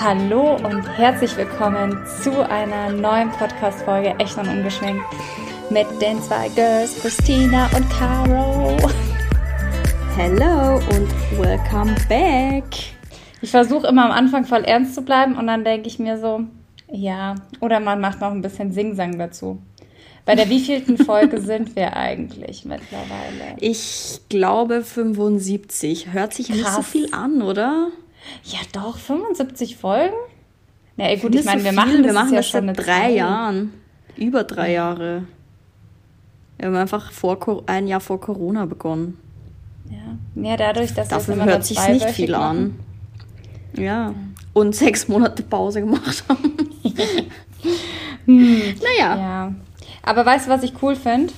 Hallo und herzlich willkommen zu einer neuen Podcast-Folge Echt und Ungeschminkt mit den zwei Girls, Christina und Caro. Hello und welcome back. Ich versuche immer am Anfang voll ernst zu bleiben und dann denke ich mir so, ja, oder man macht noch ein bisschen Singsang dazu. Bei der wievielten Folge sind wir eigentlich mittlerweile? Ich glaube 75. Hört sich Krass. nicht so viel an, oder? Ja, doch, 75 Folgen? Na ja, gut, ich meine, so wir machen das, wir machen ja das schon seit drei Zeit. Jahren. Über drei Jahre. Wir haben einfach vor, ein Jahr vor Corona begonnen. Ja, ja dadurch, dass Dafür wir hört sich nicht viel machen. an. Ja. Und sechs Monate Pause gemacht haben. hm. Naja. Ja. Aber weißt du, was ich cool finde?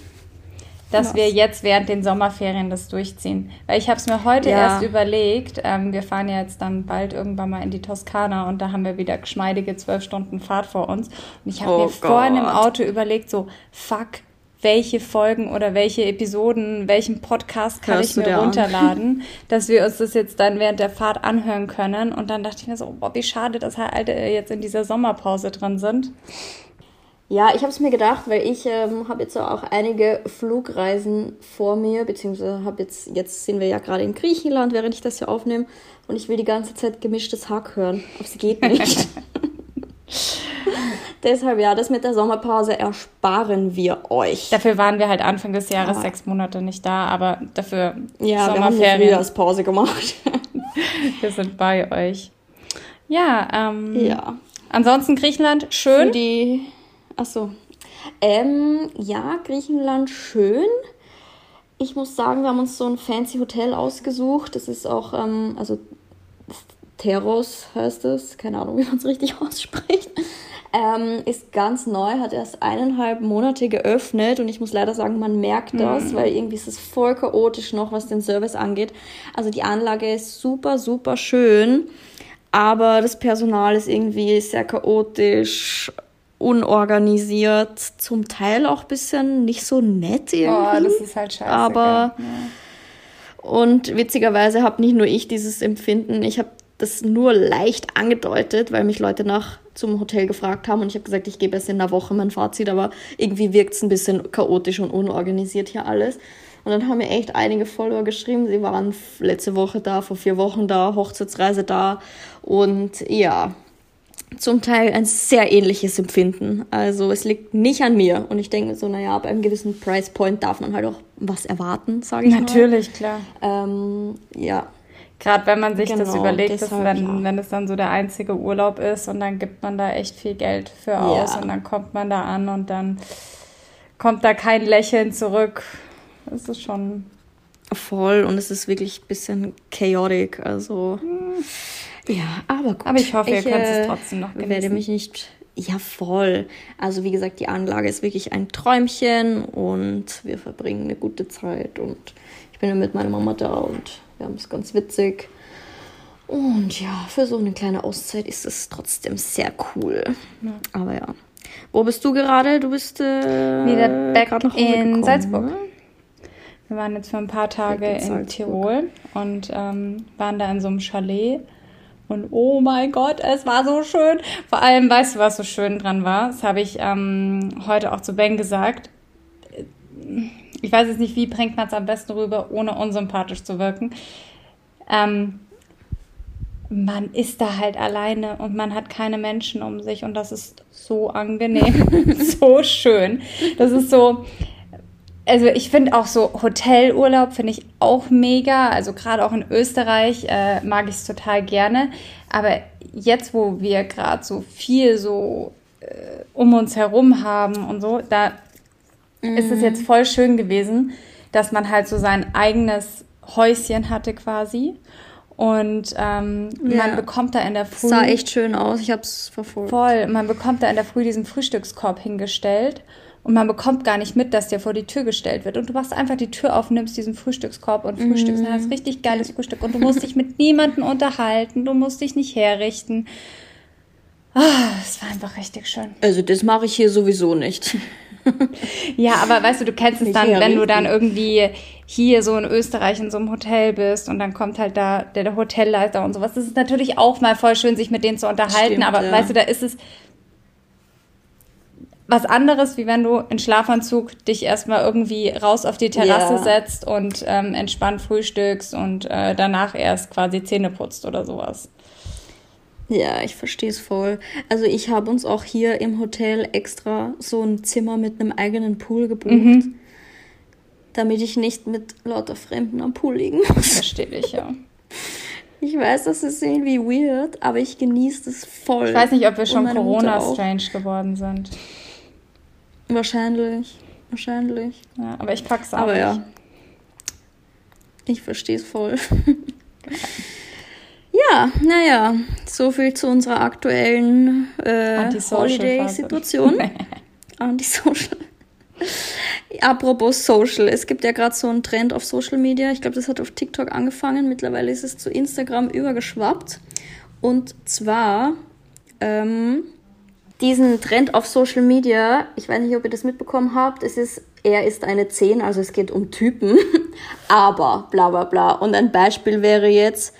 Dass Was? wir jetzt während den Sommerferien das durchziehen. Weil ich habe es mir heute ja. erst überlegt, ähm, wir fahren ja jetzt dann bald irgendwann mal in die Toskana und da haben wir wieder geschmeidige zwölf Stunden Fahrt vor uns. Und ich habe oh mir Gott. vorhin im Auto überlegt, so, fuck, welche Folgen oder welche Episoden, welchen Podcast kann Hörst ich mir runterladen, dass wir uns das jetzt dann während der Fahrt anhören können. Und dann dachte ich mir so, boah, wie schade, dass halt jetzt in dieser Sommerpause drin sind. Ja, ich habe es mir gedacht, weil ich ähm, habe jetzt auch einige Flugreisen vor mir, beziehungsweise habe jetzt, jetzt sind wir ja gerade in Griechenland, während ich das hier aufnehme, und ich will die ganze Zeit gemischtes Hack hören. Aber es geht nicht. Deshalb ja, das mit der Sommerpause ersparen wir euch. Dafür waren wir halt Anfang des Jahres ja. sechs Monate nicht da, aber dafür ja, Sommerferien. Wir haben Pause gemacht. wir sind bei euch. Ja, ähm, ja. Ansonsten Griechenland schön. Für die Ach so. Ähm, ja, Griechenland schön. Ich muss sagen, wir haben uns so ein fancy Hotel ausgesucht. Das ist auch, ähm, also Teros heißt es, keine Ahnung, wie man es richtig ausspricht. Ähm, ist ganz neu, hat erst eineinhalb Monate geöffnet und ich muss leider sagen, man merkt das, mhm. weil irgendwie ist es voll chaotisch noch, was den Service angeht. Also die Anlage ist super, super schön, aber das Personal ist irgendwie sehr chaotisch unorganisiert, zum Teil auch ein bisschen nicht so nett irgendwie. Oh, das ist halt scheiße. Aber ja. und witzigerweise habe nicht nur ich dieses Empfinden, ich habe das nur leicht angedeutet, weil mich Leute nach zum Hotel gefragt haben und ich habe gesagt, ich gebe erst in einer Woche mein Fazit, aber irgendwie wirkt es ein bisschen chaotisch und unorganisiert hier alles. Und dann haben mir echt einige Follower geschrieben, sie waren letzte Woche da, vor vier Wochen da, Hochzeitsreise da und ja, zum Teil ein sehr ähnliches Empfinden. Also es liegt nicht an mir. Und ich denke so, naja, ab einem gewissen Price Point darf man halt auch was erwarten, sage ich Natürlich, mal. klar. Ähm, ja. Gerade wenn man sich genau, das überlegt, deshalb, dass wenn, ja. wenn es dann so der einzige Urlaub ist und dann gibt man da echt viel Geld für aus ja. und dann kommt man da an und dann kommt da kein Lächeln zurück. Das ist schon. Voll und es ist wirklich ein bisschen chaotic. Also. Hm ja, aber gut. Aber ich hoffe, ich, ihr könnt es trotzdem noch genießen. werde mich nicht... Ja, voll. Also wie gesagt, die Anlage ist wirklich ein Träumchen und wir verbringen eine gute Zeit und ich bin ja mit meiner Mama da und wir haben es ganz witzig. Und ja, für so eine kleine Auszeit ist es trotzdem sehr cool. Ja. Aber ja. Wo bist du gerade? Du bist äh, wieder back nach Hause in gekommen, Salzburg. Ne? Wir waren jetzt für ein paar Tage in, in Tirol und ähm, waren da in so einem Chalet und oh mein Gott, es war so schön. Vor allem, weißt du, was so schön dran war? Das habe ich ähm, heute auch zu Ben gesagt. Ich weiß jetzt nicht, wie bringt man es am besten rüber, ohne unsympathisch zu wirken. Ähm, man ist da halt alleine und man hat keine Menschen um sich und das ist so angenehm, so schön. Das ist so, also ich finde auch so Hotelurlaub finde ich auch mega. Also gerade auch in Österreich äh, mag ich es total gerne. Aber jetzt, wo wir gerade so viel so äh, um uns herum haben und so, da mhm. ist es mhm. jetzt voll schön gewesen, dass man halt so sein eigenes Häuschen hatte quasi. Und ähm, ja. man bekommt da in der Früh. Sah echt schön aus, ich habe es verfolgt. Voll, man bekommt da in der Früh diesen Frühstückskorb hingestellt. Und man bekommt gar nicht mit, dass der vor die Tür gestellt wird. Und du machst einfach die Tür auf, nimmst diesen Frühstückskorb und frühstückst. Mm. Und hast richtig geiles Frühstück. Und du musst dich mit niemandem unterhalten. Du musst dich nicht herrichten. Ah, es war einfach richtig schön. Also das mache ich hier sowieso nicht. ja, aber weißt du, du kennst es dann, wenn richtig. du dann irgendwie hier so in Österreich in so einem Hotel bist und dann kommt halt da der, der Hotelleiter und sowas. Das ist natürlich auch mal voll schön, sich mit denen zu unterhalten, Stimmt, aber ja. weißt du, da ist es was anderes, wie wenn du in Schlafanzug dich erstmal irgendwie raus auf die Terrasse yeah. setzt und ähm, entspannt frühstückst und äh, danach erst quasi Zähne putzt oder sowas. Ja, ich verstehe es voll. Also ich habe uns auch hier im Hotel extra so ein Zimmer mit einem eigenen Pool gebucht, mhm. damit ich nicht mit lauter Fremden am Pool liegen muss. Verstehe ich, ja. Ich weiß, das ist irgendwie weird, aber ich genieße es voll. Ich weiß nicht, ob wir schon Corona-strange geworden sind. Wahrscheinlich. Wahrscheinlich. Ja, aber ich pack's auch. Aber nicht. ja. Ich verstehe es voll. ja, naja, so viel zu unserer aktuellen äh, Holiday-Situation. Antisocial. Apropos Social, es gibt ja gerade so einen Trend auf Social Media. Ich glaube, das hat auf TikTok angefangen. Mittlerweile ist es zu Instagram übergeschwappt. Und zwar ähm, diesen Trend auf Social Media, ich weiß nicht, ob ihr das mitbekommen habt, es ist, er ist eine 10, also es geht um Typen, aber bla bla bla. Und ein Beispiel wäre jetzt,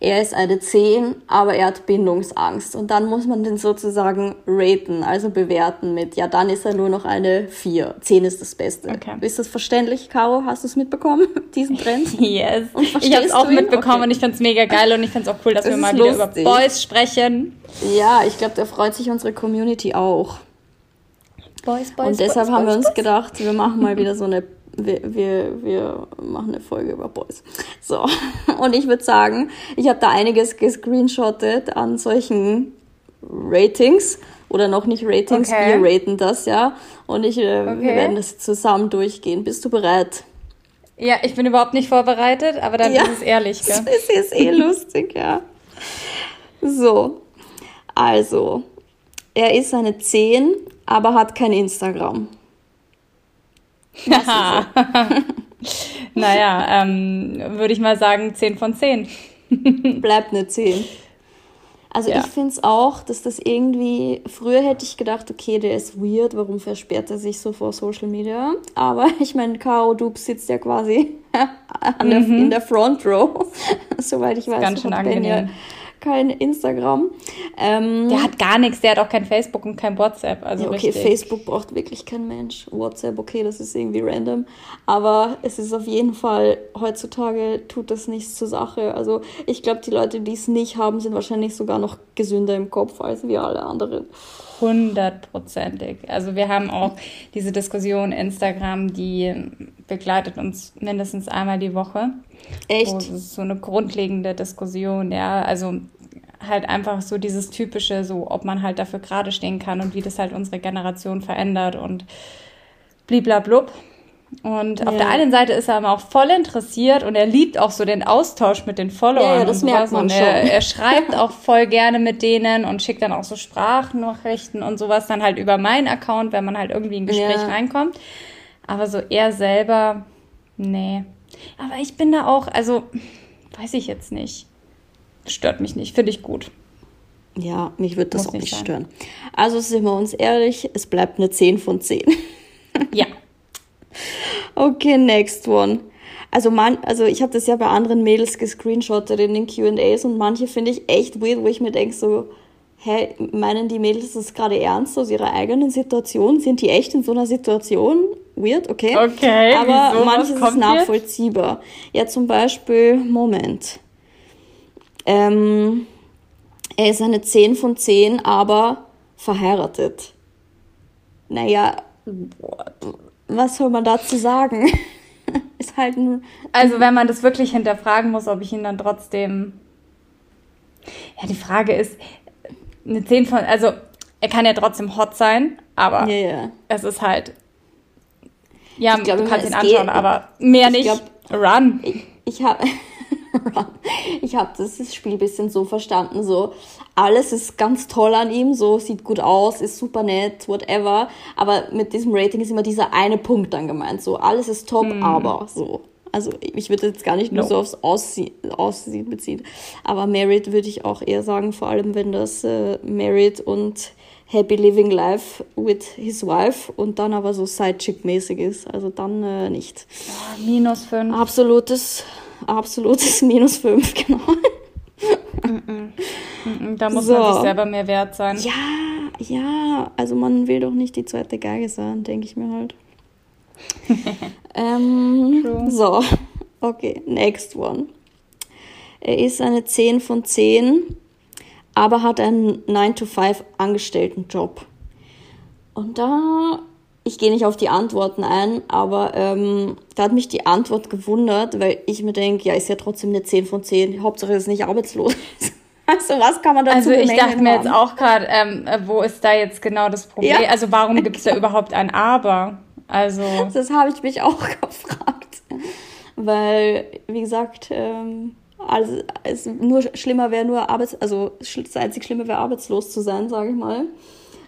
er ist eine 10, aber er hat Bindungsangst. Und dann muss man den sozusagen raten, also bewerten mit, ja, dann ist er nur noch eine 4. 10 ist das Beste. Okay. Ist das verständlich, Caro? Hast du es mitbekommen, diesen Trend? Yes. ich habe es auch mitbekommen okay. und ich finde es mega geil und ich finde es auch cool, dass das wir mal wieder lustig. über Boys sprechen. Ja, ich glaube, da freut sich unsere Community auch. Boys, Boys, und deshalb Boys, haben wir uns gedacht, wir machen mal wieder so eine wir, wir, wir machen eine Folge über Boys. So, und ich würde sagen, ich habe da einiges gescreenshottet an solchen Ratings oder noch nicht Ratings, okay. wir raten das, ja. Und ich, äh, okay. wir werden das zusammen durchgehen. Bist du bereit? Ja, ich bin überhaupt nicht vorbereitet, aber dann ja, ist es ehrlich, gell? Das ist eh lustig, ja. So, also, er ist eine 10, aber hat kein Instagram. naja, ähm, würde ich mal sagen 10 von 10. Bleibt eine 10. Also ja. ich finde es auch, dass das irgendwie, früher hätte ich gedacht, okay, der ist weird, warum versperrt er sich so vor Social Media? Aber ich meine, Caro Dub sitzt ja quasi der, mhm. in der Front Row, soweit ich weiß. Ganz schön angenehm kein Instagram. Ähm, der hat gar nichts, der hat auch kein Facebook und kein WhatsApp. Also ja, okay, richtig. Facebook braucht wirklich kein Mensch. WhatsApp, okay, das ist irgendwie random. Aber es ist auf jeden Fall, heutzutage tut das nichts zur Sache. Also ich glaube, die Leute, die es nicht haben, sind wahrscheinlich sogar noch gesünder im Kopf als wir alle anderen. Hundertprozentig. Also wir haben auch diese Diskussion Instagram, die begleitet uns mindestens einmal die Woche. Echt? so eine grundlegende Diskussion, ja. Also halt einfach so dieses typische, so ob man halt dafür gerade stehen kann und wie das halt unsere Generation verändert und bliblablub. Und ja. auf der einen Seite ist er aber auch voll interessiert und er liebt auch so den Austausch mit den Followern. Ja, das und merkt man und er, schon. er schreibt auch voll gerne mit denen und schickt dann auch so Sprachnachrichten und sowas dann halt über meinen Account, wenn man halt irgendwie in ein Gespräch ja. reinkommt. Aber so er selber, nee. Aber ich bin da auch, also weiß ich jetzt nicht. Stört mich nicht, finde ich gut. Ja, mich wird das Muss auch nicht sein. stören. Also sind wir uns ehrlich, es bleibt eine 10 von 10. Ja. okay, next one. Also, man, also ich habe das ja bei anderen Mädels gescreenshottet in den QAs und manche finde ich echt weird, wo ich mir denke, so, hä, meinen die Mädels das gerade ernst aus ihrer eigenen Situation? Sind die echt in so einer Situation? Weird, okay. Okay. Aber wieso? manches ist nachvollziehbar. Jetzt? Ja, zum Beispiel, Moment. Ähm, er ist eine 10 von 10, aber verheiratet. Naja, was soll man dazu sagen? ist halt ein. Also, wenn man das wirklich hinterfragen muss, ob ich ihn dann trotzdem. Ja, die Frage ist, eine 10 von. Also, er kann ja trotzdem hot sein, aber ja, ja. es ist halt. Ja, glaub, du kannst ihn anschauen, geht, aber mehr nicht. Glaub, Run. Ich, ich habe. ich habe das Spiel ein bisschen so verstanden, so alles ist ganz toll an ihm, so sieht gut aus, ist super nett, whatever. Aber mit diesem Rating ist immer dieser eine Punkt dann gemeint, so alles ist top, hm. aber so. Also ich würde jetzt gar nicht nur no. so aufs Aussehen, Aussehen beziehen. Aber Married würde ich auch eher sagen, vor allem wenn das äh, Married und Happy Living Life with his wife und dann aber so Sidechick-mäßig ist. Also dann äh, nicht. Ja, minus 5. Absolutes, absolutes minus 5, genau. Da muss so. man sich selber mehr wert sein. Ja, ja. Also man will doch nicht die zweite Geige sein, denke ich mir halt. ähm, so, okay, next one. Er ist eine 10 von 10 aber hat einen 9-to-5 Job. Und da, ich gehe nicht auf die Antworten ein, aber ähm, da hat mich die Antwort gewundert, weil ich mir denke, ja, ist ja trotzdem eine 10 von 10, Hauptsache ist nicht arbeitslos. Also was kann man dazu Also ich dachte mir haben? jetzt auch gerade, ähm, wo ist da jetzt genau das Problem? Ja, also warum gibt es da überhaupt ein Aber? Also das habe ich mich auch gefragt, weil wie gesagt, ähm, also es nur schlimmer wäre nur Arbeits, also das einzig Schlimme wäre arbeitslos zu sein, sage ich mal.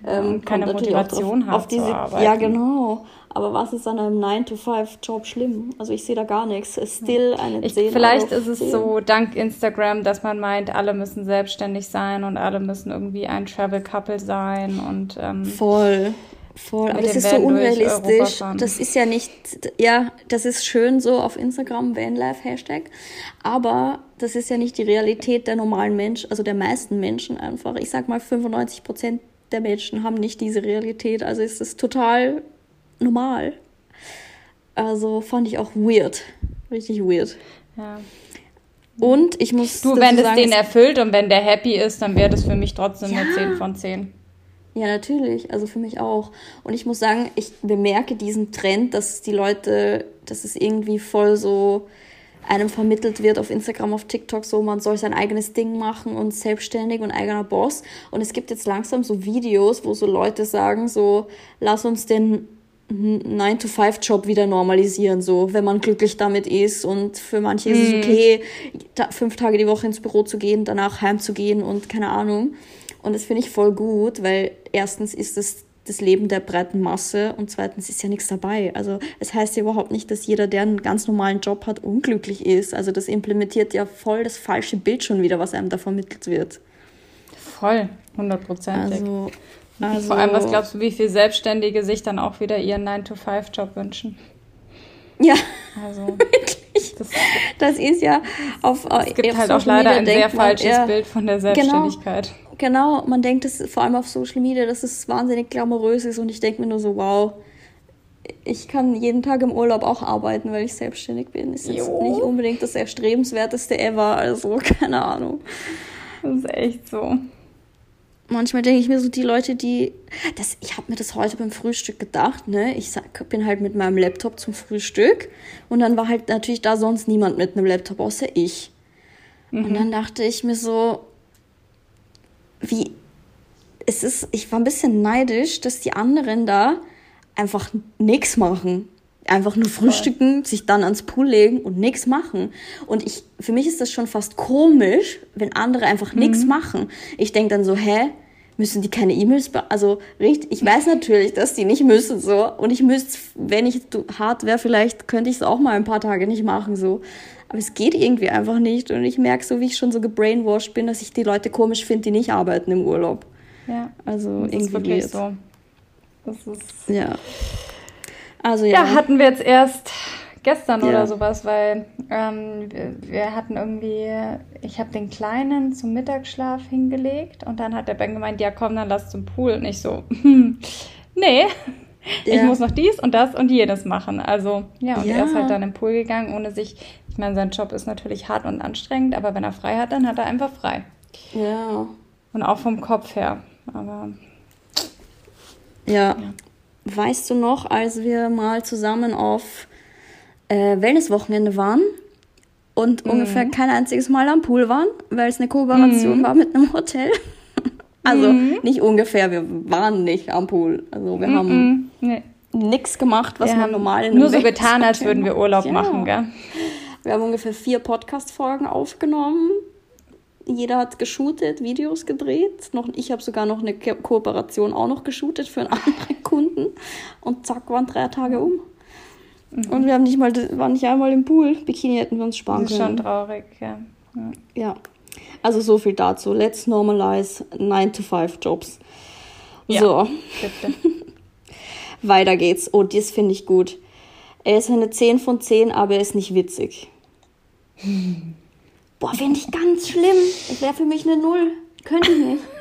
Ähm, keine Motivation drauf, auf diese, Ja, genau. Aber was ist an einem 9-to-5-Job schlimm? Also ich sehe da gar nichts. Es ist still eine ich, 10 Vielleicht ist es 10. so dank Instagram, dass man meint, alle müssen selbstständig sein und alle müssen irgendwie ein Travel-Couple sein und ähm, voll. Voll, aber das ist so unrealistisch. Das ist ja nicht, ja, das ist schön so auf Instagram, Vanlife Hashtag, aber das ist ja nicht die Realität der normalen Menschen, also der meisten Menschen einfach. Ich sag mal, 95 Prozent der Menschen haben nicht diese Realität, also ist es total normal. Also fand ich auch weird, richtig weird. Ja. Und ich muss. Du, wenn es den erfüllt und wenn der happy ist, dann wäre das für mich trotzdem ja. eine 10 von 10. Ja, natürlich. Also für mich auch. Und ich muss sagen, ich bemerke diesen Trend, dass die Leute, dass es irgendwie voll so einem vermittelt wird auf Instagram, auf TikTok, so man soll sein eigenes Ding machen und selbstständig und eigener Boss. Und es gibt jetzt langsam so Videos, wo so Leute sagen, so lass uns den 9-to-5-Job wieder normalisieren, so, wenn man glücklich damit ist. Und für manche ist es mhm. okay, fünf Tage die Woche ins Büro zu gehen, danach heimzugehen und keine Ahnung. Und das finde ich voll gut, weil erstens ist es das Leben der breiten Masse und zweitens ist ja nichts dabei. Also es heißt ja überhaupt nicht, dass jeder, der einen ganz normalen Job hat, unglücklich ist. Also das implementiert ja voll das falsche Bild schon wieder, was einem da vermittelt wird. Voll, hundertprozentig. Also, also, Vor allem, was glaubst du, wie viele Selbstständige sich dann auch wieder ihren 9-to-5-Job wünschen? Ja, also, wirklich. Das, das, ist ja auf. Es gibt halt auch leider ein sehr falsches ja, Bild von der genau. Selbstständigkeit. Genau genau, man denkt es vor allem auf Social Media, dass es wahnsinnig glamourös ist und ich denke mir nur so, wow, ich kann jeden Tag im Urlaub auch arbeiten, weil ich selbstständig bin. Ist jetzt jo. nicht unbedingt das erstrebenswerteste ever, also keine Ahnung. Das ist echt so. Manchmal denke ich mir so, die Leute, die. Das, ich habe mir das heute beim Frühstück gedacht, ne? Ich sag, bin halt mit meinem Laptop zum Frühstück und dann war halt natürlich da sonst niemand mit einem Laptop außer ich. Mhm. Und dann dachte ich mir so, wie es ist, ich war ein bisschen neidisch, dass die anderen da einfach nichts machen. Einfach nur frühstücken, sich dann ans Pool legen und nichts machen. Und ich, für mich ist das schon fast komisch, wenn andere einfach mhm. nichts machen. Ich denke dann so, hä? Müssen die keine E-Mails, also richtig, ich weiß natürlich, dass die nicht müssen, so. Und ich müsste, wenn ich hart wäre, vielleicht könnte ich es auch mal ein paar Tage nicht machen, so. Aber es geht irgendwie einfach nicht. Und ich merke so, wie ich schon so gebrainwashed bin, dass ich die Leute komisch finde, die nicht arbeiten im Urlaub. Ja. Also das irgendwie ist wirklich weird. so. Das ist. Ja. Also ja. Ja, hatten wir jetzt erst gestern ja. oder sowas, weil ähm, wir, wir, hatten irgendwie, ich habe den Kleinen zum Mittagsschlaf hingelegt und dann hat der Ben gemeint, ja komm, dann lass zum Pool. Und ich so, hm, nee, ja. ich muss noch dies und das und jenes machen. Also ja, und ja. er ist halt dann im Pool gegangen, ohne sich ich meine, sein Job ist natürlich hart und anstrengend, aber wenn er frei hat, dann hat er einfach frei. Ja. Und auch vom Kopf her. Aber. Ja. ja. Weißt du noch, als wir mal zusammen auf äh, Wellnesswochenende waren und mhm. ungefähr kein einziges Mal am Pool waren, weil es eine Kooperation mhm. war mit einem Hotel? Also mhm. nicht ungefähr, wir waren nicht am Pool. Also wir haben nee. nichts gemacht, was wir man normal in Nur so getan, als würden wir Urlaub ja. machen, gell? Wir haben ungefähr vier Podcast-Folgen aufgenommen. Jeder hat geshootet, Videos gedreht. Noch, ich habe sogar noch eine Ko Kooperation auch noch geshootet für einen anderen Kunden. Und zack, waren drei Tage um. Mhm. Und wir haben nicht mal, waren nicht einmal im Pool. Bikini hätten wir uns sparen das ist können. Schon traurig, ja. ja. Ja. Also so viel dazu. Let's normalize 9 to 5 Jobs. Ja, so. Bitte. Weiter geht's. Oh, das finde ich gut. Er ist eine 10 von 10, aber er ist nicht witzig. Hm. Boah, finde ich ganz schlimm. Es wäre für mich eine Null. Könnte ich nicht.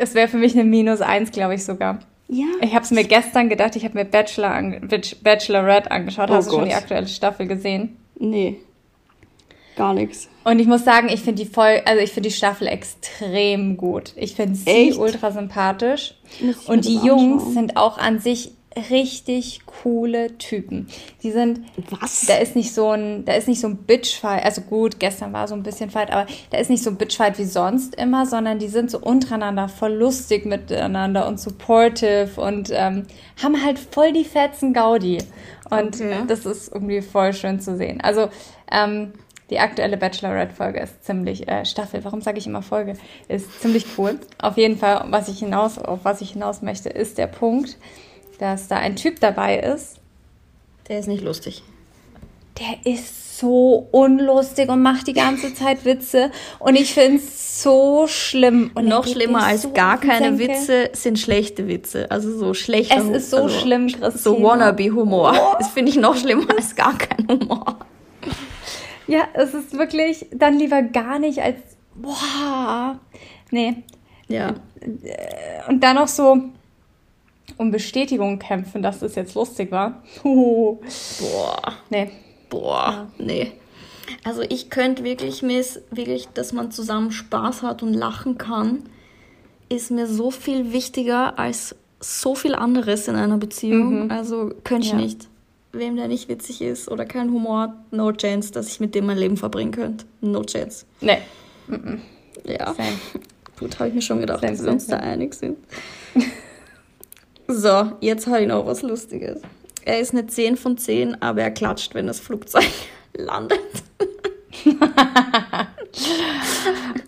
Es wäre für mich eine Minus 1, glaube ich sogar. Ja. Ich habe es mir gestern gedacht, ich habe mir Bachelor an, Bachelorette angeschaut. Oh Hast Gott. du schon die aktuelle Staffel gesehen? Nee. Gar nichts. Und ich muss sagen, ich finde die voll, also ich finde die Staffel extrem gut. Ich finde sie Echt? ultra sympathisch. Und die Jungs sind auch an sich richtig coole Typen. Die sind. Was? Da ist nicht so ein, da ist nicht so ein Bitchfight. Also gut, gestern war so ein bisschen Fight, aber da ist nicht so ein Bitchfight wie sonst immer, sondern die sind so untereinander voll lustig miteinander und supportive und ähm, haben halt voll die fetzen Gaudi. Und okay. das ist irgendwie voll schön zu sehen. Also ähm, die aktuelle Bachelorette-Folge ist ziemlich, äh, Staffel, warum sage ich immer Folge, ist ziemlich cool. Auf jeden Fall, was ich hinaus, auf was ich hinaus möchte, ist der Punkt, dass da ein Typ dabei ist. Der ist nicht lustig. Der ist so unlustig und macht die ganze Zeit Witze. Und ich finde es so schlimm. Und noch schlimmer als so gar keine Senke. Witze sind schlechte Witze. Also so schlechter Es ist so also schlimm, Christine. So Wannabe-Humor. Oh. Das finde ich noch schlimmer als gar kein Humor. Ja, es ist wirklich dann lieber gar nicht als boah. Nee. Ja. Und dann noch so um Bestätigung kämpfen, dass es jetzt lustig war. Boah. Nee. Boah, ja. nee. Also ich könnte wirklich, mir ist wirklich, dass man zusammen Spaß hat und lachen kann, ist mir so viel wichtiger als so viel anderes in einer Beziehung. Mhm. Also könnte ich ja. nicht wem der nicht witzig ist oder keinen Humor hat, no chance, dass ich mit dem mein Leben verbringen könnte. No chance. Nee. Mm -mm. Ja. Same. Gut, habe ich mir schon gedacht, same, dass wir uns da einig sind. so, jetzt habe ich noch was Lustiges. Er ist eine 10 von 10, aber er klatscht, wenn das Flugzeug landet.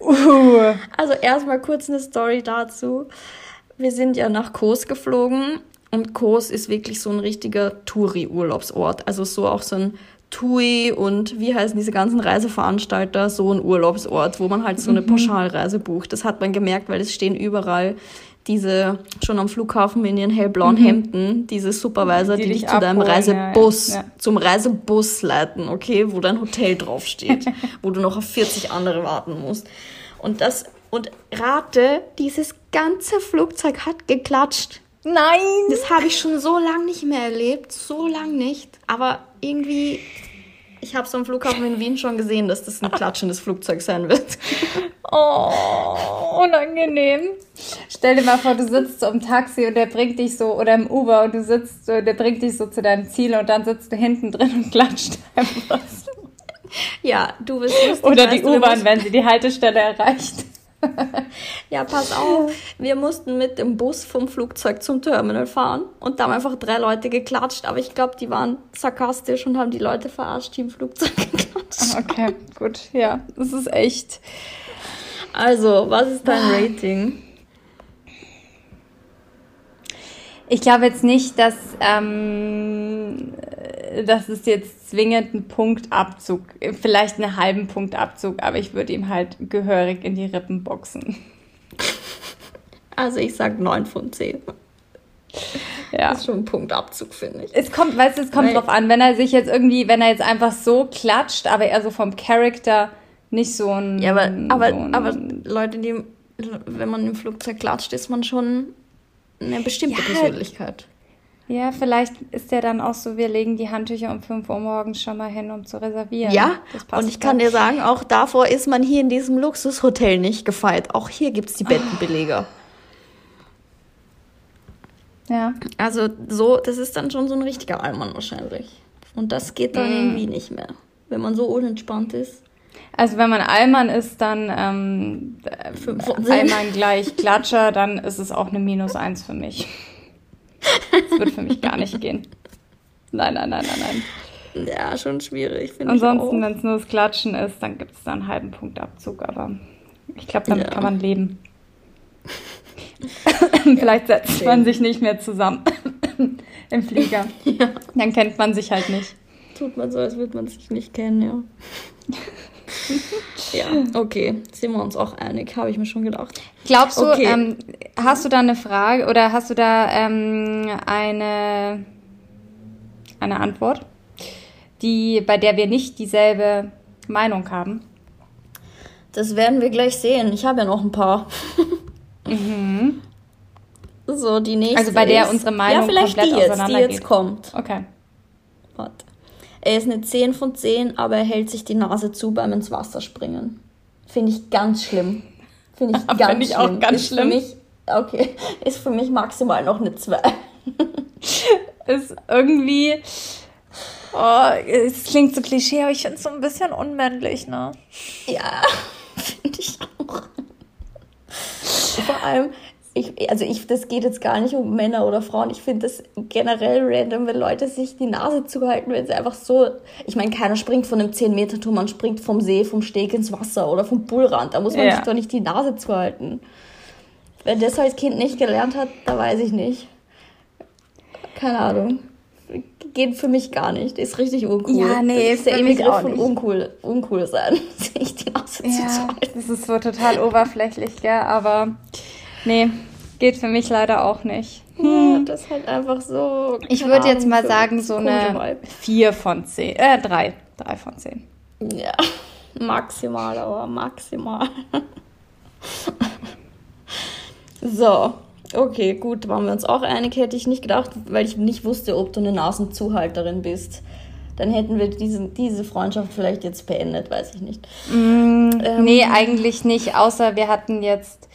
uh. Also erstmal kurz eine Story dazu. Wir sind ja nach Kos geflogen und Kos ist wirklich so ein richtiger Touri-Urlaubsort. Also so auch so ein TUI und wie heißen diese ganzen Reiseveranstalter, so ein Urlaubsort, wo man halt so eine mhm. Pauschalreise bucht. Das hat man gemerkt, weil es stehen überall diese schon am Flughafen in ihren hellblauen mhm. Hemden, diese Supervisor, die, die dich zu deinem Reisebus, ja, ja. zum Reisebus leiten, okay, wo dein Hotel draufsteht, wo du noch auf 40 andere warten musst. Und das, und rate, dieses ganze Flugzeug hat geklatscht. Nein! Das habe ich schon so lange nicht mehr erlebt. So lange nicht. Aber irgendwie, ich habe es am Flughafen in Wien schon gesehen, dass das ein klatschendes Flugzeug sein wird. Oh, unangenehm. Stell dir mal vor, du sitzt so im Taxi und der bringt dich so, oder im Uber und du sitzt so, der bringt dich so zu deinem Ziel und dann sitzt du hinten drin und klatscht einfach. Ja, du bist lustig. Oder die U-Bahn, wenn sie die Haltestelle erreicht. ja, pass auf. Wir mussten mit dem Bus vom Flugzeug zum Terminal fahren und da haben einfach drei Leute geklatscht, aber ich glaube, die waren sarkastisch und haben die Leute verarscht, die im Flugzeug geklatscht haben. Okay, gut. Ja, das ist echt. Also, was ist dein Rating? Ich glaube jetzt nicht, dass, ähm, dass es jetzt zwingend einen Punktabzug, vielleicht einen halben Punktabzug, aber ich würde ihm halt gehörig in die Rippen boxen. Also ich sag 9 von 10. Ja. Das ist schon ein Punktabzug, finde ich. Es kommt, weißt du, es kommt Weil, drauf an, wenn er sich jetzt irgendwie, wenn er jetzt einfach so klatscht, aber er so vom Charakter nicht so ein. Ja, aber, aber, so ein, aber Leute, die, wenn man im Flugzeug klatscht, ist man schon eine bestimmte ja, Persönlichkeit. Ja, vielleicht ist der dann auch so, wir legen die Handtücher um 5 Uhr morgens schon mal hin, um zu reservieren. Ja, und ich kann dir sagen, auch davor ist man hier in diesem Luxushotel nicht gefeit. Auch hier gibt es die Bettenbeleger. Ja. Also so, das ist dann schon so ein richtiger Allmann wahrscheinlich. Und das geht dann mm. irgendwie nicht mehr, wenn man so unentspannt ist. Also wenn man Allmann ist, dann ähm, Allmann gleich Klatscher, dann ist es auch eine Minus eins für mich. Das wird für mich gar nicht gehen. Nein, nein, nein, nein, nein. Ja, schon schwierig. Ansonsten, wenn es nur das Klatschen ist, dann gibt es da einen halben Punkt Abzug, aber ich glaube, damit ja. kann man leben. Vielleicht setzt man sich nicht mehr zusammen. Im Flieger. ja. Dann kennt man sich halt nicht. Tut man so, als würde man sich nicht kennen, ja. ja, okay. Sind wir uns auch einig, habe ich mir schon gedacht. Glaubst du, okay. ähm, hast du da eine Frage oder hast du da ähm, eine, eine Antwort, die, bei der wir nicht dieselbe Meinung haben? Das werden wir gleich sehen. Ich habe ja noch ein paar. mhm. So, die nächste. Also bei der ist, unsere Meinung ja, vielleicht komplett die jetzt, die jetzt kommt. Okay. Warte. Er ist eine 10 von 10, aber er hält sich die Nase zu beim ins Wasser springen. Finde ich ganz schlimm. Finde ich ganz Find ich schlimm. auch ganz ist schlimm. Für mich, okay, ist für mich maximal noch eine 2. ist irgendwie. Oh, es klingt so klischee, aber ich finde es so ein bisschen unmännlich, ne? Ja, finde ich auch. Vor allem, ich, also ich, das geht jetzt gar nicht um Männer oder Frauen. Ich finde das generell random, wenn Leute sich die Nase zuhalten, wenn sie einfach so, ich meine, keiner springt von einem 10-Meter-Turm, man springt vom See, vom Steg ins Wasser oder vom Bullrand. Da muss man ja. sich doch nicht die Nase zuhalten. Wenn das als Kind nicht gelernt hat, da weiß ich nicht. Keine Ahnung. Geht für mich gar nicht. Ist richtig uncool. Ja, nee, das ist der Begriff von uncool, uncool sein, sich die Nase ja, zuzuhalten. Das ist so total oberflächlich, gell, aber Nee, geht für mich leider auch nicht. Hm. Ja, das ist halt einfach so. Ich würde jetzt mal sagen, so eine 4 von 10. Äh, 3. 3 von 10. Ja, maximal, aber maximal. so, okay, gut, waren wir uns auch einig. Hätte ich nicht gedacht, weil ich nicht wusste, ob du eine Nasenzuhalterin bist. Dann hätten wir diese, diese Freundschaft vielleicht jetzt beendet, weiß ich nicht. Mm, ähm, nee, eigentlich nicht, außer wir hatten jetzt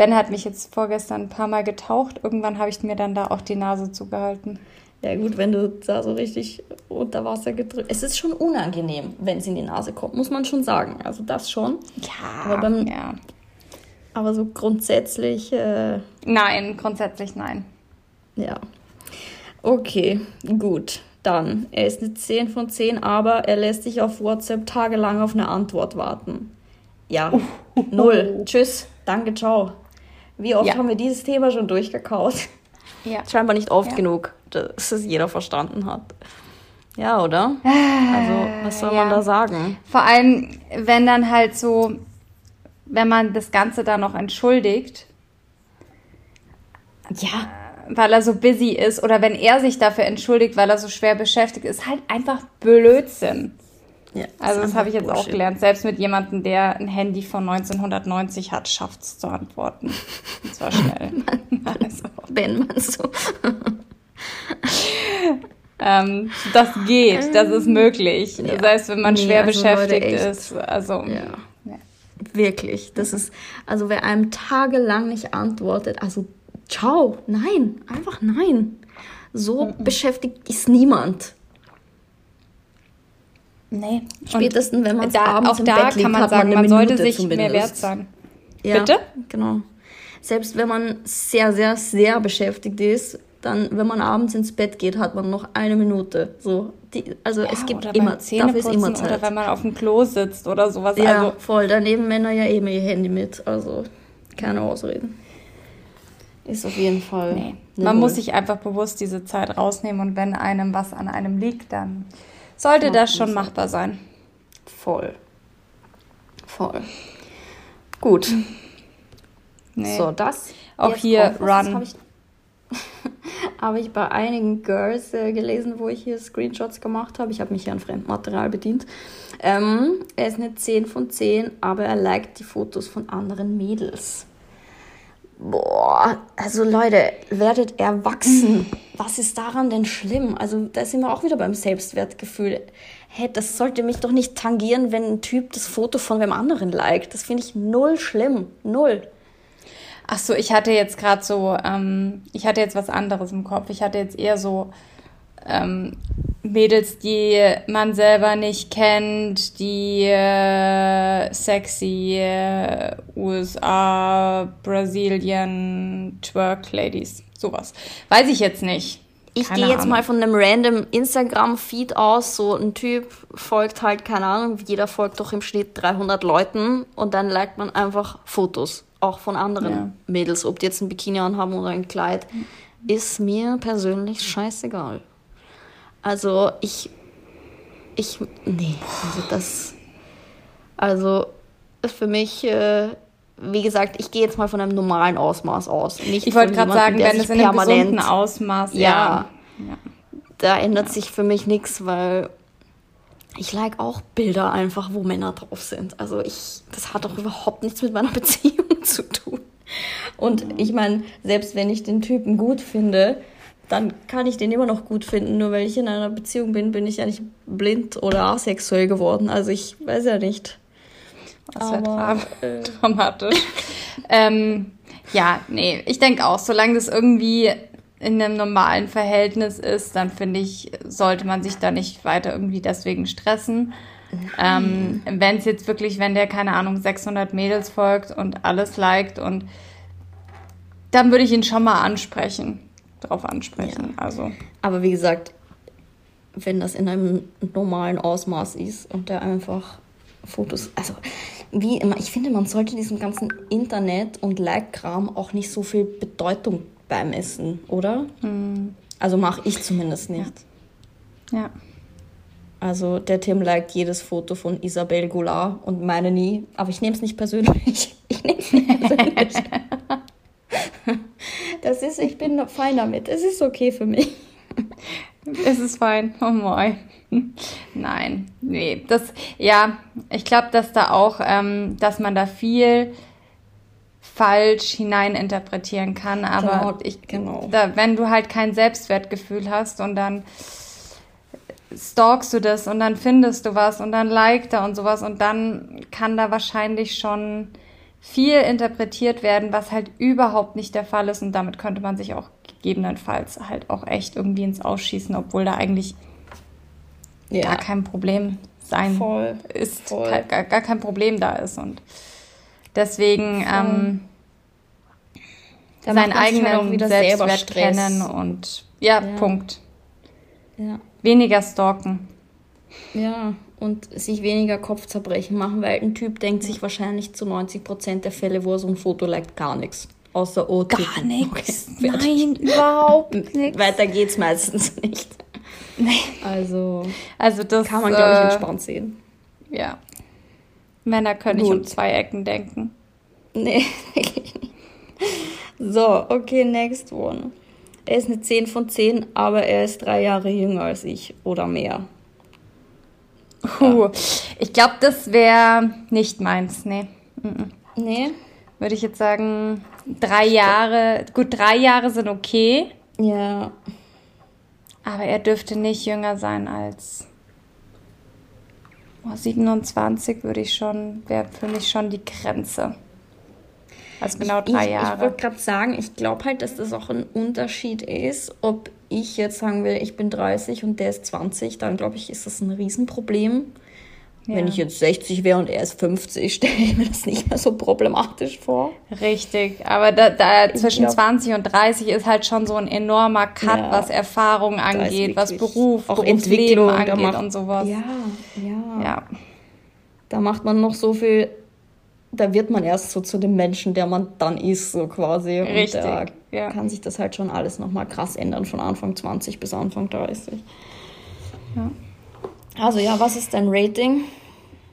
Ben hat mich jetzt vorgestern ein paar Mal getaucht. Irgendwann habe ich mir dann da auch die Nase zugehalten. Ja gut, wenn du da so richtig unter Wasser gedrückt. Es ist schon unangenehm, wenn es in die Nase kommt, muss man schon sagen. Also das schon. Ja. Aber, beim, ja. aber so grundsätzlich. Äh, nein, grundsätzlich nein. Ja. Okay, gut. Dann, er ist eine 10 von 10, aber er lässt sich auf WhatsApp tagelang auf eine Antwort warten. Ja, null. Tschüss, danke, ciao. Wie oft ja. haben wir dieses Thema schon durchgekaut? Ja. Scheinbar nicht oft ja. genug, dass es jeder verstanden hat. Ja, oder? Also, was soll ja. man da sagen? Vor allem, wenn dann halt so, wenn man das Ganze dann noch entschuldigt. Ja. Weil er so busy ist oder wenn er sich dafür entschuldigt, weil er so schwer beschäftigt ist, halt einfach Blödsinn. Ja, also das habe ich jetzt Bullshit. auch gelernt. Selbst mit jemandem, der ein Handy von 1990 hat, schafft es zu antworten. Und zwar schnell. also. Wenn man so. ähm, das geht, das ist möglich. Ja. Selbst wenn man nee, schwer also beschäftigt ist. Also ja. ja. Wirklich. Das ist, also wer einem tagelang nicht antwortet, also ciao, nein, einfach nein. So mhm. beschäftigt ist niemand. Nee. Spätestens, wenn man da, abends auch im da Bett liegt, kann man sagen, man, man sollte sich zumindest. mehr wert sein. Ja, Bitte? Genau. Selbst wenn man sehr, sehr, sehr beschäftigt ist, dann, wenn man abends ins Bett geht, hat man noch eine Minute. So, die, also ja, es gibt immer, dafür ist immer Zeit. Oder wenn man auf dem Klo sitzt oder sowas. Ja, also. voll. Daneben Männer ja eben ihr Handy mit. Also keine Ausreden. Ist auf jeden Fall. Nee. Man muss sich einfach bewusst diese Zeit rausnehmen und wenn einem was an einem liegt, dann sollte das schon machbar sein. Voll. Voll. Gut. Nee. So, das. Auch hier Run. Habe ich, hab ich bei einigen Girls äh, gelesen, wo ich hier Screenshots gemacht habe. Ich habe mich hier an Fremdmaterial bedient. Ähm, er ist eine 10 von 10, aber er liked die Fotos von anderen Mädels. Boah, also Leute, werdet erwachsen. Was ist daran denn schlimm? Also da sind wir auch wieder beim Selbstwertgefühl. Hey, das sollte mich doch nicht tangieren, wenn ein Typ das Foto von wem anderen liked. Das finde ich null schlimm. Null. Ach so, ich hatte jetzt gerade so, ähm, ich hatte jetzt was anderes im Kopf. Ich hatte jetzt eher so ähm, Mädels, die man selber nicht kennt, die äh, sexy äh, USA, Brasilien, Twerk Ladies, sowas. Weiß ich jetzt nicht. Ich gehe jetzt mal von einem random Instagram-Feed aus, so ein Typ folgt halt, keine Ahnung, jeder folgt doch im Schnitt 300 Leuten und dann liked man einfach Fotos, auch von anderen ja. Mädels, ob die jetzt ein Bikini anhaben oder ein Kleid. ist mir persönlich scheißegal. Also ich, ich, nee, also das, also für mich, äh, wie gesagt, ich gehe jetzt mal von einem normalen Ausmaß aus. Nicht ich wollte gerade sagen, wenn es in einem gesunden Ausmaß, ja. ja. ja. Da ändert ja. sich für mich nichts, weil ich like auch Bilder einfach, wo Männer drauf sind. Also ich, das hat doch überhaupt nichts mit meiner Beziehung zu tun. Und ich meine, selbst wenn ich den Typen gut finde, dann kann ich den immer noch gut finden. Nur weil ich in einer Beziehung bin, bin ich ja nicht blind oder asexuell geworden. Also ich weiß ja nicht. Das wäre dra äh, dramatisch. ähm, ja, nee, ich denke auch, solange das irgendwie in einem normalen Verhältnis ist, dann finde ich, sollte man sich da nicht weiter irgendwie deswegen stressen. Ähm, wenn es jetzt wirklich, wenn der, keine Ahnung, 600 Mädels folgt und alles liked und dann würde ich ihn schon mal ansprechen, darauf ansprechen. Ja. Also. Aber wie gesagt, wenn das in einem normalen Ausmaß ist und der einfach Fotos, also wie immer, ich finde, man sollte diesem ganzen Internet und Like-Kram auch nicht so viel Bedeutung beim Essen, oder? Mhm. Also mache ich zumindest nicht. Ja. ja. Also der Tim liked jedes Foto von Isabelle Goulart und meine nie, aber ich nehme es nicht persönlich. Ich nehme es nicht persönlich. das ist, ich bin fein damit. Es ist okay für mich. Es ist fein. Oh mein. Nein, nee, das, ja, ich glaube, dass da auch, ähm, dass man da viel falsch hineininterpretieren kann, aber genau, ich, genau. Da, wenn du halt kein Selbstwertgefühl hast und dann stalkst du das und dann findest du was und dann liked er und sowas und dann kann da wahrscheinlich schon viel interpretiert werden, was halt überhaupt nicht der Fall ist und damit könnte man sich auch gegebenenfalls halt auch echt irgendwie ins Ausschießen, obwohl da eigentlich ja. gar kein Problem sein voll, ist, voll. Gar, gar, kein Problem da ist und deswegen ähm, seinen eigenen Selbstwert kennen und ja, ja, Punkt. Ja. Weniger stalken. Ja, und sich weniger Kopfzerbrechen machen, weil ein Typ denkt sich wahrscheinlich zu 90 Prozent der Fälle, wo er so ein Foto liked, gar nichts. Außer oh, Gar nichts. Okay, Nein, überhaupt nichts. Weiter geht's meistens nicht. Nee. Also, also das kann man, glaube ich, äh, entspannt sehen. Ja. Männer können Gut. nicht um zwei Ecken denken. Nee, wirklich nicht. So, okay, next one. Er ist eine 10 von 10, aber er ist drei Jahre jünger als ich oder mehr. Uh, ich glaube, das wäre nicht meins, nee. Nee? Würde ich jetzt sagen, drei Jahre, gut, drei Jahre sind okay. Ja. Aber er dürfte nicht jünger sein als oh, 27, würde ich schon, wäre für mich schon die Grenze. Also genau drei ich, Jahre. Ich wollte gerade sagen, ich glaube halt, dass das auch ein Unterschied ist, ob ich jetzt sagen will, ich bin 30 und der ist 20, dann glaube ich, ist das ein Riesenproblem. Ja. Wenn ich jetzt 60 wäre und er ist 50, stelle ich mir das nicht mehr so problematisch vor. Richtig, aber da, da zwischen glaub, 20 und 30 ist halt schon so ein enormer Cut, ja, was Erfahrung angeht, was Beruf, auch Entwicklung angeht macht, und sowas. Ja, ja, ja. Da macht man noch so viel da wird man erst so zu dem Menschen, der man dann ist, so quasi. Richtig. Und da ja. kann sich das halt schon alles nochmal krass ändern, von Anfang 20 bis Anfang 30. Ja. Also ja, was ist dein Rating?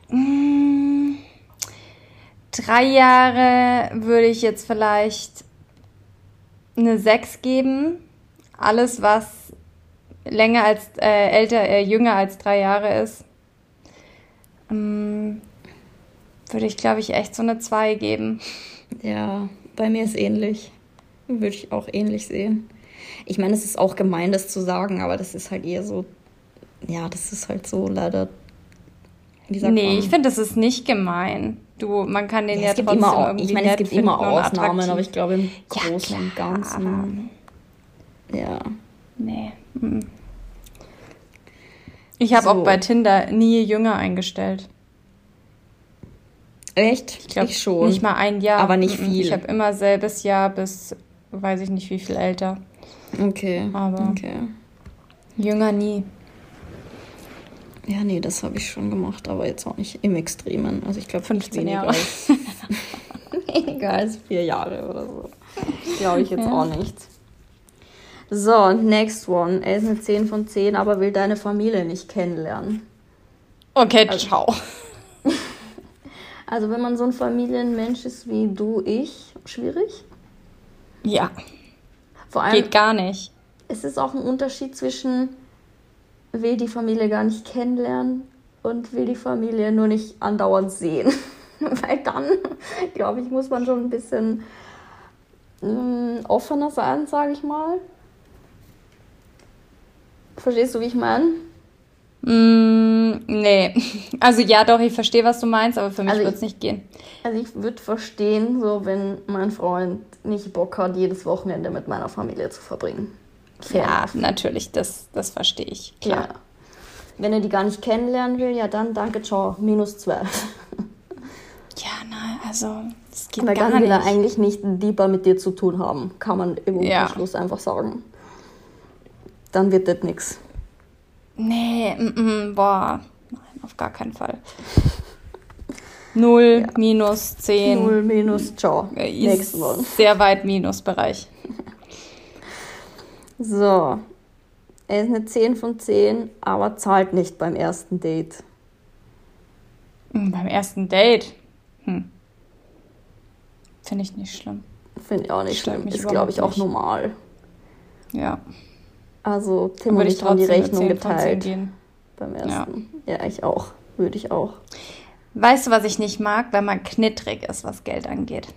Mm, drei Jahre würde ich jetzt vielleicht eine 6 geben. Alles, was länger als, äh, älter, äh, jünger als drei Jahre ist. Ähm, würde ich, glaube ich, echt so eine 2 geben. Ja, bei mir ist ähnlich. Würde ich auch ähnlich sehen. Ich meine, es ist auch gemein, das zu sagen, aber das ist halt eher so, ja, das ist halt so leider. Wie sagt nee, man? ich finde, das ist nicht gemein. Du, man kann den ja, ja trotzdem immer, irgendwie Ich meine, es gibt immer Ausnahmen, aber ich glaube im Großen ja, und Ganzen. Ja. Nee. Ich habe so. auch bei Tinder nie jünger eingestellt. Echt? Ich glaube schon. Nicht mal ein Jahr. Aber nicht viel. Ich habe immer selbes Jahr bis, weiß ich nicht wie viel älter. Okay. Aber okay. jünger nie. Ja, nee, das habe ich schon gemacht, aber jetzt auch nicht im Extremen. Also ich glaube 15 weniger Jahre. Als, weniger als vier Jahre oder so. Glaube ich jetzt ja. auch nicht. So, next one. Er ist eine 10 von 10, aber will deine Familie nicht kennenlernen. Okay, also, ciao. Also, wenn man so ein Familienmensch ist wie du, ich, schwierig? Ja. Vor allem, Geht gar nicht. Es ist auch ein Unterschied zwischen will die Familie gar nicht kennenlernen und will die Familie nur nicht andauernd sehen. Weil dann, glaube ich, muss man schon ein bisschen mh, mm, offener sein, sage ich mal. Verstehst du, wie ich meine? Mm, nee. Also ja, doch, ich verstehe, was du meinst, aber für mich also wird es nicht gehen. Also ich würde verstehen, so wenn mein Freund nicht Bock hat, jedes Wochenende mit meiner Familie zu verbringen. Fair ja, natürlich, das, das verstehe ich, klar. Ja. Wenn er die gar nicht kennenlernen will, ja dann danke, ciao, minus 12. Ja, nein, also das geht Weil gar dann will er eigentlich nicht deeper mit dir zu tun haben, kann man im ja. Schluss einfach sagen. Dann wird das nichts. Nee, mm, mm, boah, nein, auf gar keinen Fall. 0, ja. minus 10. 0, minus, ciao. Nächsten Mal. Sehr weit Minusbereich. So. Er ist eine 10 von 10, aber zahlt nicht beim ersten Date. Hm, beim ersten Date? Hm. Finde ich nicht schlimm. Finde ich auch nicht schlimm. Ist, glaube ich, auch normal. Ja. Also, Tim und ich haben die Rechnung geteilt. Beim ersten. Ja. ja, ich auch. Würde ich auch. Weißt du, was ich nicht mag? Wenn man knittrig ist, was Geld angeht.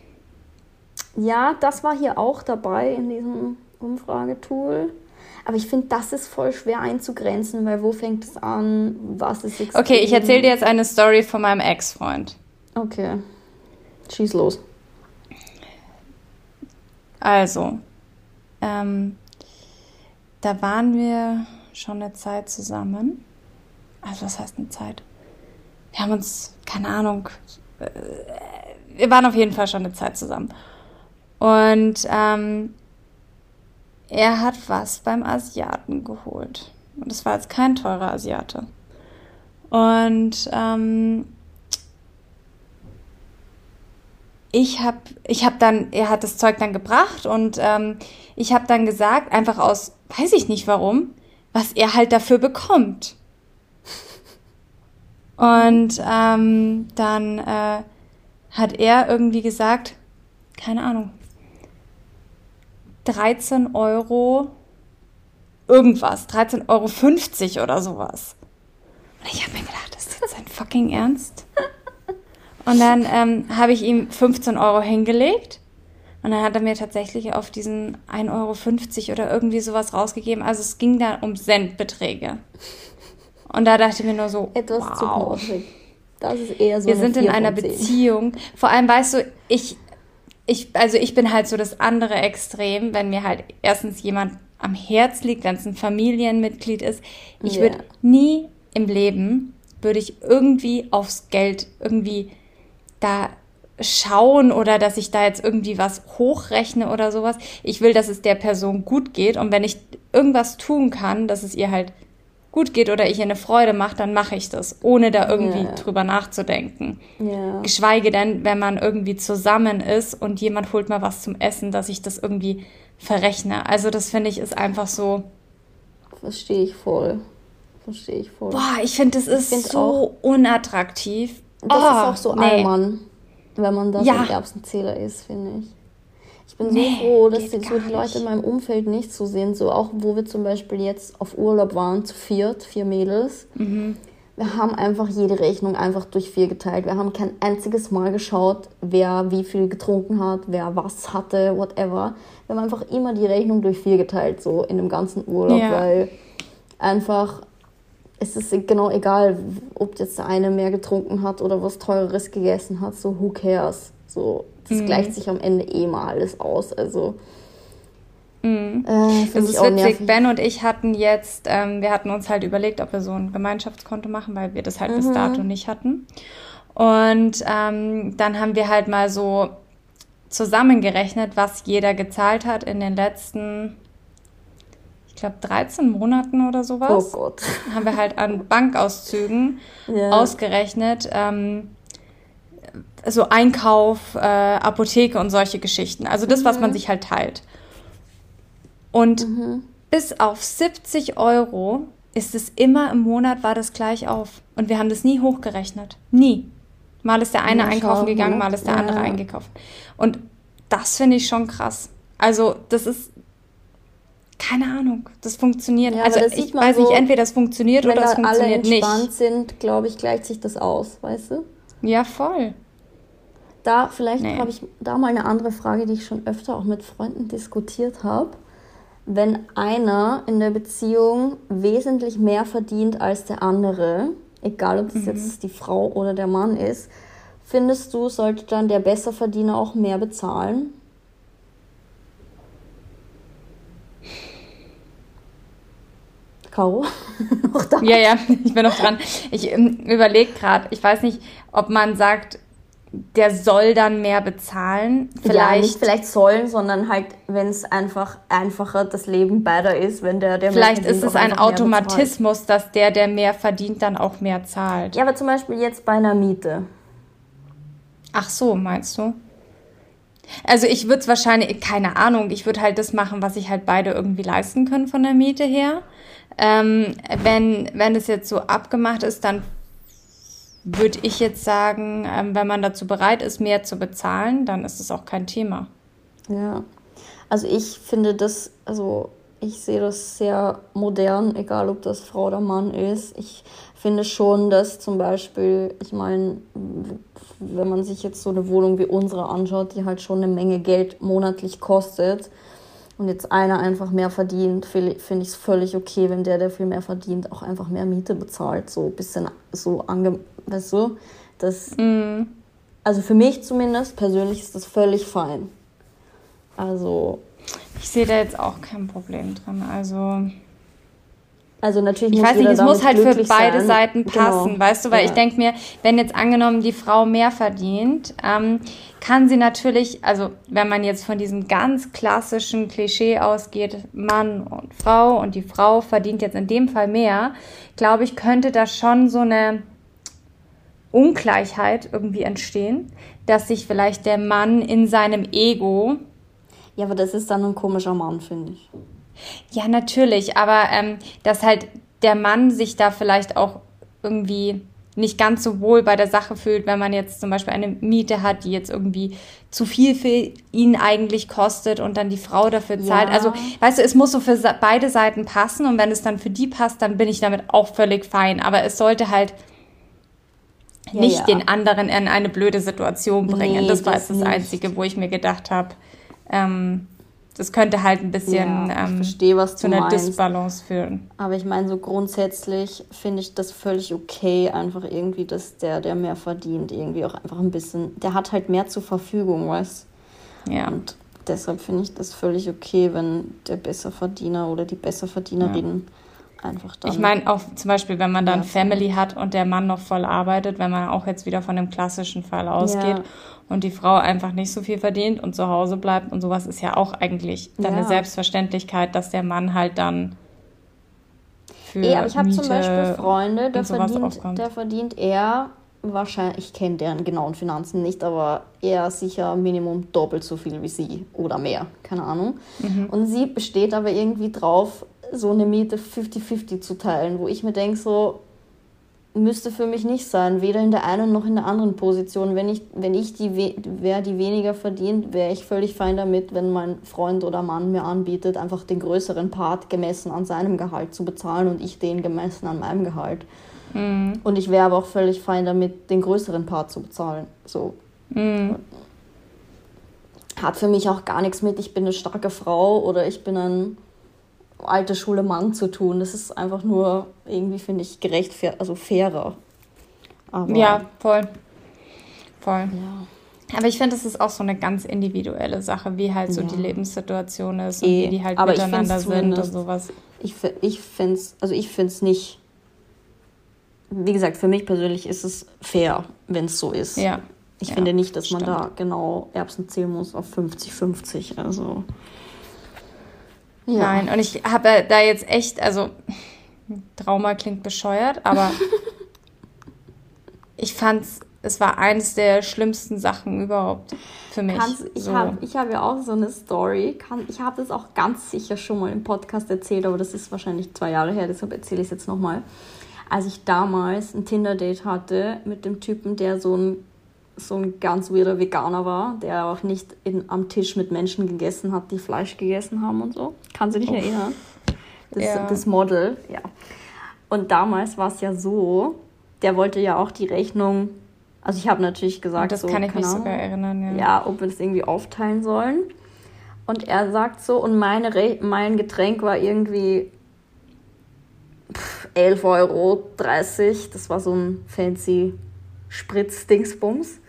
Ja, das war hier auch dabei in diesem Umfragetool. Aber ich finde, das ist voll schwer einzugrenzen, weil wo fängt es an? Was ist extrem? Okay, ich erzähle dir jetzt eine Story von meinem Ex-Freund. Okay. Schieß los. Also, ähm, da waren wir schon eine Zeit zusammen. Also, was heißt eine Zeit? Wir haben uns, keine Ahnung, äh, wir waren auf jeden Fall schon eine Zeit zusammen. Und ähm, er hat was beim Asiaten geholt. Und es war jetzt kein teurer Asiate. Und ähm, ich habe ich hab dann, er hat das Zeug dann gebracht und ähm, ich habe dann gesagt, einfach aus, weiß ich nicht warum, was er halt dafür bekommt. Und ähm, dann äh, hat er irgendwie gesagt, keine Ahnung, 13 Euro irgendwas, 13,50 Euro oder sowas. Und ich habe mir gedacht, das ist jetzt sein fucking Ernst? Und dann ähm, habe ich ihm 15 Euro hingelegt. Und dann hat er mir tatsächlich auf diesen 1,50 Euro oder irgendwie sowas rausgegeben. Also es ging da um Centbeträge. Und da dachte ich mir nur so, etwas wow. zu. Das ist eher so. Wir sind in einer Beziehung. Vor allem weißt du, ich ich, also ich bin halt so das andere Extrem, wenn mir halt erstens jemand am Herz liegt, wenn es ein Familienmitglied ist. Ich yeah. würde nie im Leben, würde ich irgendwie aufs Geld irgendwie da schauen oder dass ich da jetzt irgendwie was hochrechne oder sowas. Ich will, dass es der Person gut geht und wenn ich irgendwas tun kann, dass es ihr halt gut geht oder ich ihr eine Freude mache, dann mache ich das, ohne da irgendwie yeah. drüber nachzudenken. Yeah. Geschweige denn, wenn man irgendwie zusammen ist und jemand holt mal was zum Essen, dass ich das irgendwie verrechne. Also das finde ich ist einfach so. Verstehe ich voll. Verstehe ich voll. Boah, ich finde, das ist find so unattraktiv. Das oh, ist auch so nee. Allmann, wenn man da ja. so Erbsenzähler ist, finde ich. Ich bin nee, so froh, dass die, so die Leute in meinem Umfeld nicht so sind. So auch, wo wir zum Beispiel jetzt auf Urlaub waren, zu viert, vier Mädels. Mhm. Wir haben einfach jede Rechnung einfach durch vier geteilt. Wir haben kein einziges Mal geschaut, wer wie viel getrunken hat, wer was hatte, whatever. Wir haben einfach immer die Rechnung durch vier geteilt, so in dem ganzen Urlaub, ja. weil einfach es ist genau egal, ob jetzt der eine mehr getrunken hat oder was teureres gegessen hat, so who cares. So, das mhm. gleicht sich am Ende eh mal alles aus. Also. Mhm. Äh, das ist witzig. Nervig. Ben und ich hatten jetzt, ähm, wir hatten uns halt überlegt, ob wir so ein Gemeinschaftskonto machen, weil wir das halt mhm. bis dato nicht hatten. Und ähm, dann haben wir halt mal so zusammengerechnet, was jeder gezahlt hat in den letzten, ich glaube, 13 Monaten oder sowas. Oh Gott. Haben wir halt an Bankauszügen ja. ausgerechnet, ähm, so Einkauf, äh, Apotheke und solche Geschichten. Also das, mhm. was man sich halt teilt. Und mhm. bis auf 70 Euro ist es immer im Monat war das gleich auf. Und wir haben das nie hochgerechnet. Nie. Mal ist der eine ja, einkaufen gegangen, mal ist der ja. andere eingekauft. Und das finde ich schon krass. Also, das ist keine Ahnung, das funktioniert. Ja, also ich weiß so, nicht, entweder das funktioniert oder es funktioniert nicht. Wenn alle entspannt sind, glaube ich, gleicht sich das aus, weißt du? Ja, voll. Da vielleicht nee. habe ich da mal eine andere Frage, die ich schon öfter auch mit Freunden diskutiert habe. Wenn einer in der Beziehung wesentlich mehr verdient als der andere, egal ob es mhm. jetzt die Frau oder der Mann ist, findest du, sollte dann der Besserverdiener auch mehr bezahlen? Caro? noch da? Ja, ja, ich bin noch dran. Ich ähm, überlege gerade, ich weiß nicht, ob man sagt, der soll dann mehr bezahlen. Vielleicht. Ja, nicht vielleicht sollen, sondern halt, wenn es einfach einfacher das Leben beider ist, wenn der, der Vielleicht verdient, ist es ein Automatismus, dass der, der mehr verdient, dann auch mehr zahlt. Ja, aber zum Beispiel jetzt bei einer Miete. Ach so, meinst du? Also ich würde es wahrscheinlich, keine Ahnung, ich würde halt das machen, was sich halt beide irgendwie leisten können von der Miete her. Ähm, wenn, wenn es jetzt so abgemacht ist, dann würde ich jetzt sagen, ähm, wenn man dazu bereit ist, mehr zu bezahlen, dann ist es auch kein Thema. Ja, also ich finde das, also ich sehe das sehr modern, egal ob das Frau oder Mann ist. Ich finde schon, dass zum Beispiel, ich meine, wenn man sich jetzt so eine Wohnung wie unsere anschaut, die halt schon eine Menge Geld monatlich kostet, und jetzt einer einfach mehr verdient, finde ich es völlig okay, wenn der, der viel mehr verdient, auch einfach mehr Miete bezahlt. So ein bisschen so ange... Weißt du? Das, mm. Also für mich zumindest persönlich ist das völlig fein. Also... Ich sehe da jetzt auch kein Problem drin. Also... Also natürlich ich weiß nicht, es muss halt für beide sein. Seiten genau. passen, genau. weißt du, weil ja. ich denke mir, wenn jetzt angenommen die Frau mehr verdient, ähm, kann sie natürlich, also wenn man jetzt von diesem ganz klassischen Klischee ausgeht, Mann und Frau und die Frau verdient jetzt in dem Fall mehr, glaube ich, könnte da schon so eine Ungleichheit irgendwie entstehen, dass sich vielleicht der Mann in seinem Ego. Ja, aber das ist dann ein komischer Mann, finde ich. Ja, natürlich, aber ähm, dass halt der Mann sich da vielleicht auch irgendwie nicht ganz so wohl bei der Sache fühlt, wenn man jetzt zum Beispiel eine Miete hat, die jetzt irgendwie zu viel für ihn eigentlich kostet und dann die Frau dafür zahlt. Ja. Also, weißt du, es muss so für beide Seiten passen und wenn es dann für die passt, dann bin ich damit auch völlig fein. Aber es sollte halt ja, nicht ja. den anderen in eine blöde Situation bringen. Nee, das war das, das Einzige, wo ich mir gedacht habe, ähm, das könnte halt ein bisschen ja, ähm, verstehe, was zu einer meinst. Disbalance führen. Aber ich meine, so grundsätzlich finde ich das völlig okay, einfach irgendwie, dass der, der mehr verdient, irgendwie auch einfach ein bisschen, der hat halt mehr zur Verfügung, weißt Ja. Und deshalb finde ich das völlig okay, wenn der Besserverdiener oder die Besserverdienerin ja. Einfach dann. Ich meine, auch zum Beispiel, wenn man dann Family hat und der Mann noch voll arbeitet, wenn man auch jetzt wieder von dem klassischen Fall ausgeht. Ja und die Frau einfach nicht so viel verdient und zu Hause bleibt und sowas ist ja auch eigentlich dann ja. eine Selbstverständlichkeit, dass der Mann halt dann für Ey, aber ich habe zum Beispiel Freunde, der verdient, der verdient eher wahrscheinlich, ich kenne deren genauen Finanzen nicht, aber eher sicher Minimum doppelt so viel wie sie oder mehr, keine Ahnung. Mhm. Und sie besteht aber irgendwie drauf, so eine Miete 50-50 zu teilen, wo ich mir denke, so, müsste für mich nicht sein, weder in der einen noch in der anderen Position. Wenn ich, wenn ich die, wer die weniger verdient, wäre ich völlig fein damit, wenn mein Freund oder Mann mir anbietet, einfach den größeren Part gemessen an seinem Gehalt zu bezahlen und ich den gemessen an meinem Gehalt. Mhm. Und ich wäre aber auch völlig fein damit, den größeren Part zu bezahlen. So. Mhm. Hat für mich auch gar nichts mit, ich bin eine starke Frau oder ich bin ein alte Schule Mann zu tun. Das ist einfach nur irgendwie, finde ich, gerecht, also fairer. Aber, ja, voll. Voll. Ja. Aber ich finde, das ist auch so eine ganz individuelle Sache, wie halt so ja. die Lebenssituation ist und e, wie die halt miteinander sind und sowas. Ich, ich finde es, also ich finde es nicht, wie gesagt, für mich persönlich ist es fair, wenn es so ist. Ja. Ich ja, finde nicht, dass man da genau Erbsen zählen muss auf 50-50. Also. Ja. Nein, und ich habe da jetzt echt, also Trauma klingt bescheuert, aber ich fand's es war eines der schlimmsten Sachen überhaupt für mich. Kannst, ich so. habe hab ja auch so eine Story. Kann, ich habe das auch ganz sicher schon mal im Podcast erzählt, aber das ist wahrscheinlich zwei Jahre her, deshalb erzähle ich es jetzt nochmal. Als ich damals ein Tinder-Date hatte mit dem Typen, der so ein, so ein ganz weirder Veganer war, der auch nicht in, am Tisch mit Menschen gegessen hat, die Fleisch gegessen haben und so. Kann sich nicht Uff. erinnern? Das, ja. das Model, ja. Und damals war es ja so, der wollte ja auch die Rechnung also ich habe natürlich gesagt, das so, kann ich mich sogar erinnern, ja. Ja, ob wir das irgendwie aufteilen sollen. Und er sagt so, und meine Re mein Getränk war irgendwie 11,30 Euro. Das war so ein fancy Spritz-Dingsbums.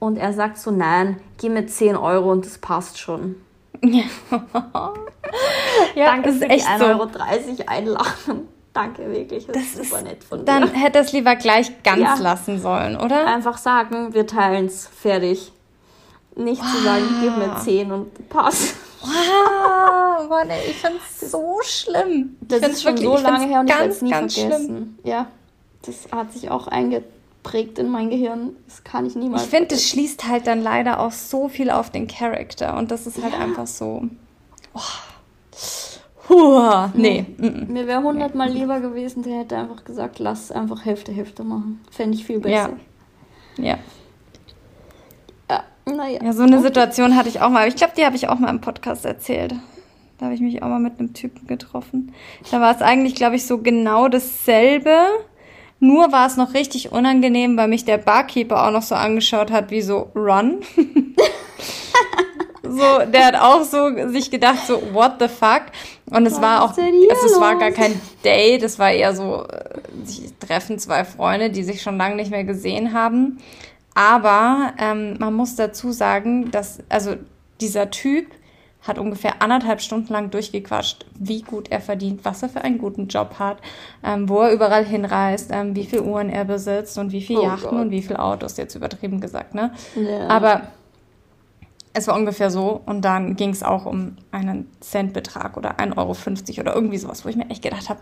Und er sagt so, nein, gib mir 10 Euro und das passt schon. Ja. Danke ist für echt die 1,30 Euro so. einlachen. Danke, wirklich. Das, das ist super nett von dir. Dann hätte es lieber gleich ganz ja. lassen sollen, oder? Einfach sagen, wir teilen es, fertig. Nicht wow. zu sagen, gib mir 10 und pass. Wow, Mann, ey, ich finde es so schlimm. Das ist schon wirklich, so lange her und ganz, ich werde es nie vergessen. Schlimm. Ja, das hat sich auch eingeprägt in mein Gehirn. Das kann ich niemals. Ich finde, das schließt halt dann leider auch so viel auf den Charakter und das ist halt ja. einfach so. Oh. Puh, nee. Mhm. Mir wäre hundertmal nee. lieber gewesen, der hätte einfach gesagt, lass einfach Hälfte, Hälfte machen. Fände ich viel besser. Ja. Ja. Ja, naja. Ja, so eine okay. Situation hatte ich auch mal. Ich glaube, die habe ich auch mal im Podcast erzählt. Da habe ich mich auch mal mit einem Typen getroffen. Da war es eigentlich, glaube ich, so genau dasselbe. Nur war es noch richtig unangenehm, weil mich der Barkeeper auch noch so angeschaut hat, wie so Run. so, der hat auch so sich gedacht, so, what the fuck? Und es Was war auch, also es war gar kein Date, es war eher so, sie treffen zwei Freunde, die sich schon lange nicht mehr gesehen haben. Aber ähm, man muss dazu sagen, dass, also dieser Typ hat ungefähr anderthalb Stunden lang durchgequatscht, wie gut er verdient, was er für einen guten Job hat, ähm, wo er überall hinreist, ähm, wie viele Uhren er besitzt und wie viele oh Yachten Gott. und wie viele Autos, jetzt übertrieben gesagt, ne? Ja. Aber es war ungefähr so. Und dann ging es auch um einen Centbetrag oder 1,50 Euro oder irgendwie sowas, wo ich mir echt gedacht habe,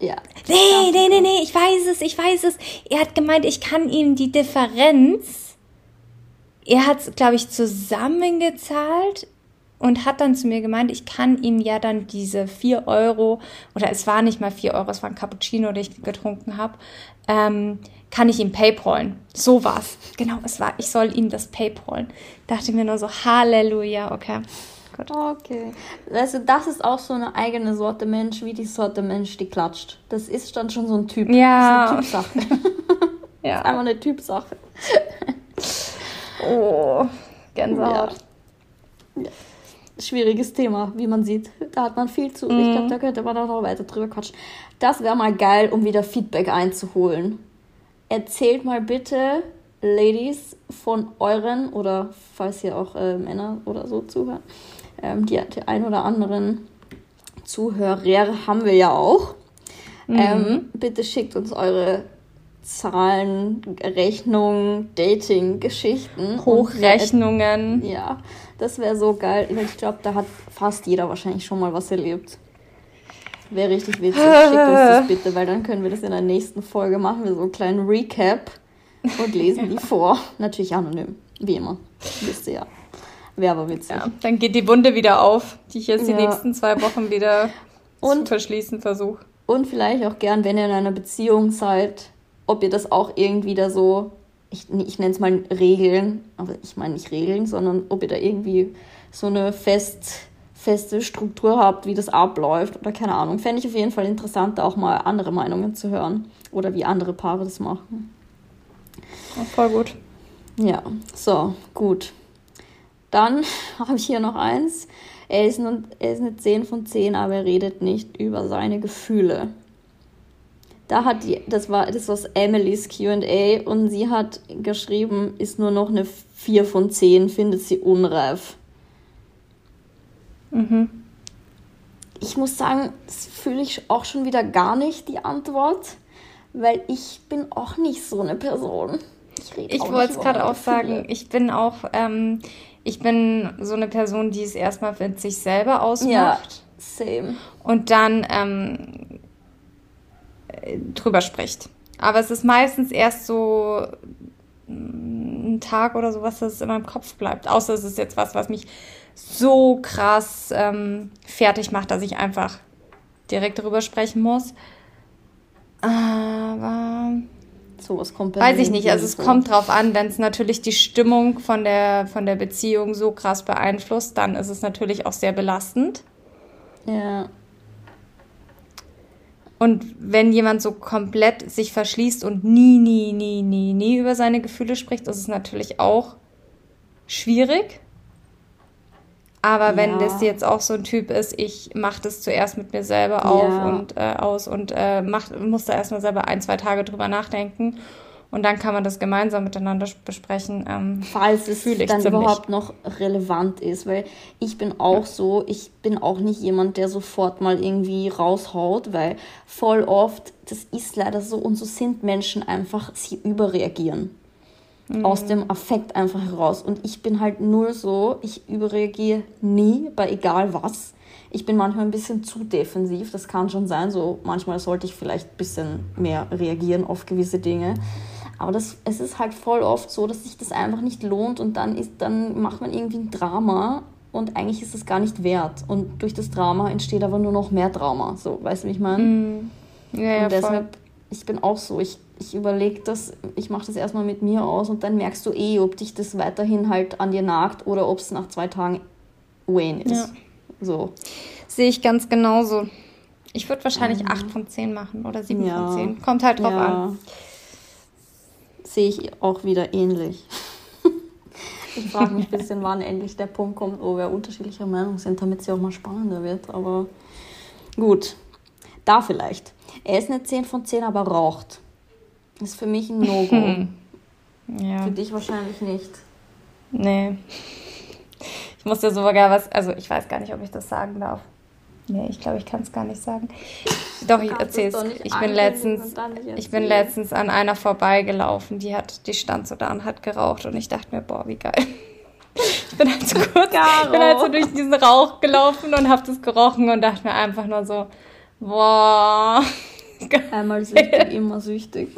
ja. Nee, nee, nee, nee, ich weiß es, ich weiß es. Er hat gemeint, ich kann ihm die Differenz. Er hat es, glaube ich, zusammengezahlt und hat dann zu mir gemeint, ich kann ihm ja dann diese 4 Euro, oder es war nicht mal 4 Euro, es war ein Cappuccino, den ich getrunken habe, ähm, kann ich ihm Paypalen. So war's. Genau, es war, ich soll ihm das Paypalen. Dachte mir nur so, Halleluja, okay. Gut. Okay. Also das ist auch so eine eigene Sorte Mensch, wie die Sorte Mensch, die klatscht. Das ist dann schon so ein Typ. Ja. Das ist eine Typsache. ja. Das ist einfach eine Typsache. Oh, Gänsehaut. Ja. ja. Schwieriges Thema, wie man sieht. Da hat man viel zu. Mhm. Ich glaube, da könnte man auch noch weiter drüber quatschen. Das wäre mal geil, um wieder Feedback einzuholen erzählt mal bitte, Ladies, von euren oder falls ihr auch äh, Männer oder so zuhören, ähm, die, die ein oder anderen Zuhörer haben wir ja auch. Mhm. Ähm, bitte schickt uns eure Zahlen, Rechnungen, Dating-Geschichten. Hochrechnungen. ja, das wäre so geil. Ich glaube, da hat fast jeder wahrscheinlich schon mal was erlebt. Wäre richtig witzig. Schickt uns das bitte, weil dann können wir das in der nächsten Folge machen. Wir so einen kleinen Recap und lesen die vor. Natürlich anonym, wie immer. Wisst ihr ja. Wäre aber witzig. Ja, dann geht die Wunde wieder auf, die ich jetzt die nächsten zwei Wochen wieder und, zu verschließen versuche. Und vielleicht auch gern, wenn ihr in einer Beziehung seid, ob ihr das auch irgendwie da so, ich, ich nenne es mal Regeln, aber ich meine nicht Regeln, sondern ob ihr da irgendwie so eine fest feste Struktur habt, wie das abläuft oder keine Ahnung. Fände ich auf jeden Fall interessant, auch mal andere Meinungen zu hören oder wie andere Paare das machen. Ja, voll gut. Ja, so, gut. Dann habe ich hier noch eins. Er ist, eine, er ist eine 10 von 10, aber er redet nicht über seine Gefühle. Da hat die, das war das war Emilys QA und sie hat geschrieben, ist nur noch eine 4 von 10, findet sie unreif. Mhm. Ich muss sagen, das fühle ich auch schon wieder gar nicht, die Antwort, weil ich bin auch nicht so eine Person. Ich, ich wollte es gerade auch sagen, ich bin auch, ähm, ich bin so eine Person, die es erstmal mit sich selber ausmacht. Ja, same. Und dann ähm, drüber spricht. Aber es ist meistens erst so ein Tag oder sowas, dass es in meinem Kopf bleibt. Außer es ist jetzt was, was mich so krass ähm, fertig macht, dass ich einfach direkt darüber sprechen muss. Aber sowas kommt bei Weiß ich nicht. Also es so. kommt drauf an, wenn es natürlich die Stimmung von der, von der Beziehung so krass beeinflusst, dann ist es natürlich auch sehr belastend. Ja. Und wenn jemand so komplett sich verschließt und nie, nie, nie, nie, nie über seine Gefühle spricht, ist es natürlich auch schwierig. Aber wenn ja. das jetzt auch so ein Typ ist, ich mache das zuerst mit mir selber auf ja. und äh, aus und äh, mach, muss da erstmal selber ein, zwei Tage drüber nachdenken. Und dann kann man das gemeinsam miteinander besprechen. Ähm, Falls es dann überhaupt noch relevant ist, weil ich bin auch ja. so, ich bin auch nicht jemand, der sofort mal irgendwie raushaut, weil voll oft, das ist leider so und so sind Menschen einfach, sie überreagieren mhm. aus dem Affekt einfach heraus. Und ich bin halt nur so, ich überreagiere nie bei egal was. Ich bin manchmal ein bisschen zu defensiv, das kann schon sein. So manchmal sollte ich vielleicht ein bisschen mehr reagieren auf gewisse Dinge. Aber das, es ist halt voll oft so, dass sich das einfach nicht lohnt und dann, ist, dann macht man irgendwie ein Drama und eigentlich ist es gar nicht wert. Und durch das Drama entsteht aber nur noch mehr Drama. So, weißt du, wie ich meine? Mm. Ja, ja, und deshalb, voll. ich bin auch so, ich ich überlege das, ich mache das erstmal mit mir aus und dann merkst du eh, ob dich das weiterhin halt an dir nagt oder ob es nach zwei Tagen Wayne ist. Ja. So. Sehe ich ganz genauso. Ich würde wahrscheinlich mhm. 8 von 10 machen oder 7 ja. von 10. Kommt halt drauf ja. an. Sehe ich auch wieder ähnlich. ich frage mich ein bisschen, wann endlich der Punkt kommt, wo wir unterschiedlicher Meinung sind, damit es ja auch mal spannender wird. Aber gut, da vielleicht. Er ist eine 10 von 10, aber raucht. Ist für mich ein No-Go. Ja. Für dich wahrscheinlich nicht. Nee. Ich muss dir sogar was, also ich weiß gar nicht, ob ich das sagen darf. Nee, ich glaube, ich kann es gar nicht sagen. Doch, ich erzähl's. Ich bin letztens, ich bin letztens an einer vorbeigelaufen, die hat, die stand so da und hat geraucht und ich dachte mir, boah, wie geil. Ich bin halt so kurz, ich bin halt so durch diesen Rauch gelaufen und habe das gerochen und dachte mir einfach nur so, boah, Einmal süchtig, immer süchtig.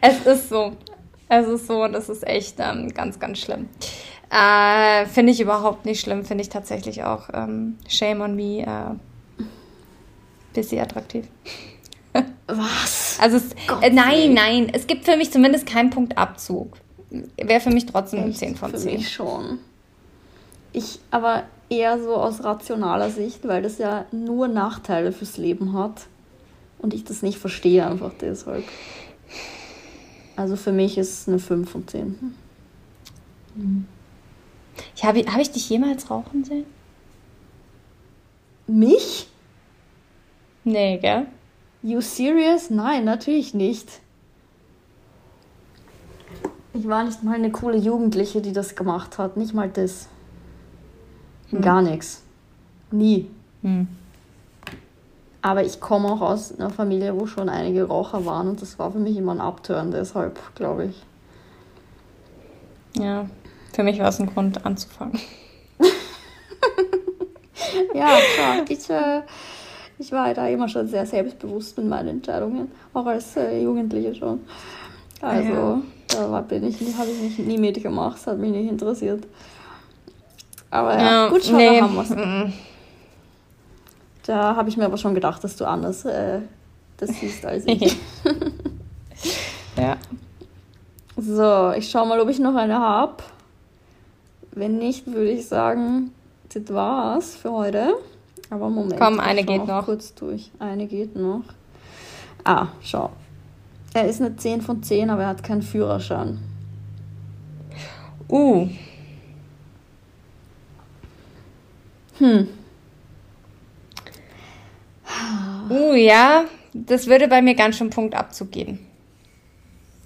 Es ist so. Es ist so und es ist echt ähm, ganz, ganz schlimm. Äh, finde ich überhaupt nicht schlimm, finde ich tatsächlich auch ähm, Shame on Me äh, bisschen attraktiv. Was? Also es, äh, nein, nein, es gibt für mich zumindest keinen Punktabzug. Wäre für mich trotzdem eine 10 von 10. Für mich schon. Ich aber eher so aus rationaler Sicht, weil das ja nur Nachteile fürs Leben hat und ich das nicht verstehe einfach deshalb. Also für mich ist es eine 5 von 10. Mhm. Ich habe hab ich dich jemals rauchen sehen? Mich? Nee, gell? You serious? Nein, natürlich nicht. Ich war nicht mal eine coole Jugendliche, die das gemacht hat. Nicht mal das. Hm. Gar nichts. Nie. Hm. Aber ich komme auch aus einer Familie, wo schon einige Raucher waren und das war für mich immer ein Abturn, deshalb glaube ich. Ja, für mich war es ein Grund anzufangen. ja, klar. Ich, äh, ich war da immer schon sehr selbstbewusst mit meinen Entscheidungen, auch als äh, Jugendliche schon. Also, ja. da bin ich, habe ich mich nie mitgemacht, das hat mich nicht interessiert. Aber ja, ja gut, schon, nee. haben wir da habe ich mir aber schon gedacht, dass du anders äh, das siehst als ich. ja. So, ich schaue mal, ob ich noch eine habe. Wenn nicht, würde ich sagen, das war's für heute. Aber Moment. Komm, eine geht noch. Kurz durch. Eine geht noch. Ah, schau. Er ist eine 10 von 10, aber er hat keinen Führerschein. Uh. Hm. Uh, ja, das würde bei mir ganz schön Punkt abzugeben.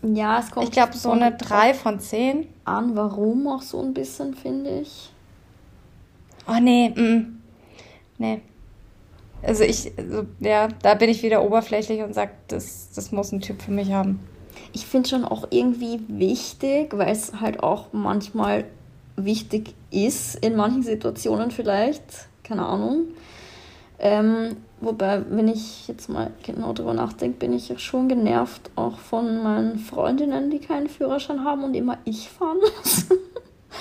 Ja, es kommt. Ich glaube, so eine 3 von 10. An, warum auch so ein bisschen, finde ich. Oh, nee, mm, nee. Also ich, also, ja, da bin ich wieder oberflächlich und sage, das, das muss ein Typ für mich haben. Ich finde schon auch irgendwie wichtig, weil es halt auch manchmal wichtig ist, in manchen Situationen vielleicht, keine Ahnung, ähm, Wobei, wenn ich jetzt mal genau drüber nachdenke, bin ich schon genervt auch von meinen Freundinnen, die keinen Führerschein haben und immer ich fahren muss.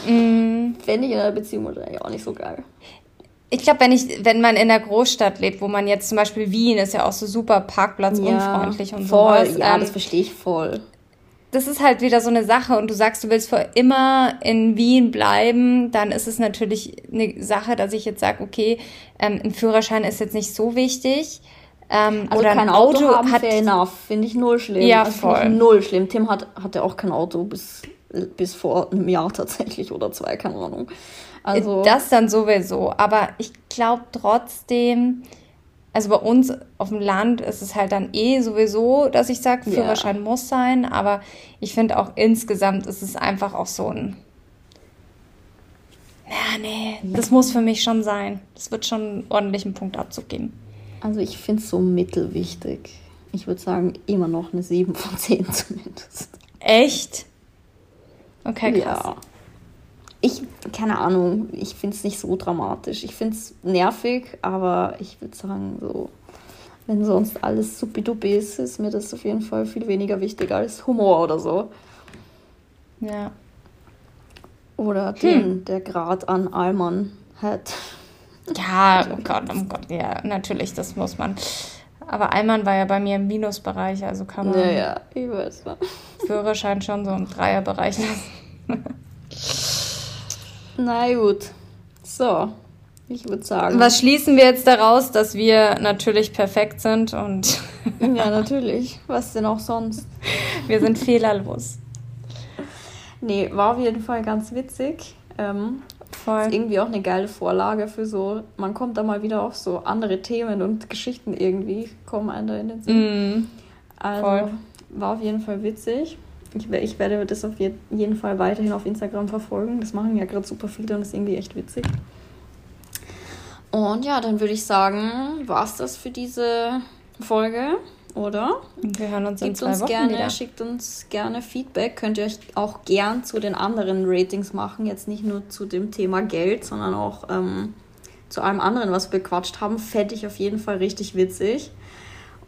Mm. Fände ich in einer Beziehung wahrscheinlich auch nicht so geil. Ich glaube, wenn ich, wenn man in der Großstadt lebt, wo man jetzt zum Beispiel Wien ist ja auch so super parkplatzunfreundlich ja, und voll, sowas. Ja, ähm, das verstehe ich voll das ist halt wieder so eine Sache und du sagst, du willst für immer in Wien bleiben, dann ist es natürlich eine Sache, dass ich jetzt sage, okay, ähm, ein Führerschein ist jetzt nicht so wichtig. Ähm, also oder kein Auto, Auto haben, hat, fair enough, finde ich null schlimm. Ja, also voll. null schlimm. Tim hat, hatte auch kein Auto bis, bis vor einem Jahr tatsächlich oder zwei, keine Ahnung. Also das dann sowieso, aber ich glaube trotzdem, also bei uns auf dem Land ist es halt dann eh sowieso, dass ich sage, Führerschein yeah. muss sein, aber ich finde auch insgesamt ist es einfach auch so ein. Ja, nee, das muss für mich schon sein. Das wird schon einen ordentlichen Punkt abzugeben. Also ich finde es so mittelwichtig. Ich würde sagen, immer noch eine 7 von 10 zumindest. Echt? Okay, krass. Ja ich, keine Ahnung, ich finde es nicht so dramatisch. Ich finde es nervig, aber ich würde sagen, so, wenn sonst alles supidupi ist, ist mir das auf jeden Fall viel weniger wichtig als Humor oder so. Ja. Oder hm. den, der Grad an Allmann hat. Ja, oh Gott, oh Gott, ja, natürlich, das muss man. Aber Allmann war ja bei mir im Minusbereich, also kann man. Ja, ja, ich weiß. Führerschein schon so im Dreierbereich lassen. Na gut. So, ich würde sagen. Was schließen wir jetzt daraus, dass wir natürlich perfekt sind und. ja, natürlich. Was denn auch sonst? Wir sind fehlerlos. Nee, war auf jeden Fall ganz witzig. Ähm, Voll. Ist irgendwie auch eine geile Vorlage für so, man kommt da mal wieder auf so andere Themen und Geschichten irgendwie, kommen einem da in den Sinn. Mm, also Voll. war auf jeden Fall witzig. Ich, ich werde das auf jeden Fall weiterhin auf Instagram verfolgen. Das machen ja gerade super viele und ist irgendwie echt witzig. Und ja, dann würde ich sagen, war es das für diese Folge, oder? Wir hören uns in zwei uns Wochen gerne, wieder. Schickt uns gerne Feedback. Könnt ihr euch auch gern zu den anderen Ratings machen. Jetzt nicht nur zu dem Thema Geld, sondern auch ähm, zu allem anderen, was wir bequatscht haben. Fände ich auf jeden Fall richtig witzig.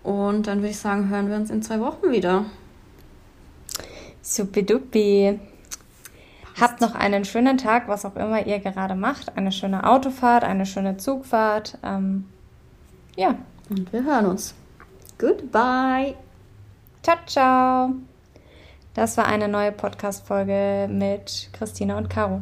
Und dann würde ich sagen, hören wir uns in zwei Wochen wieder. Supidupi. Habt noch einen schönen Tag, was auch immer ihr gerade macht. Eine schöne Autofahrt, eine schöne Zugfahrt. Ähm, ja. Und wir hören uns. Goodbye. Ciao, ciao. Das war eine neue Podcast-Folge mit Christina und Caro.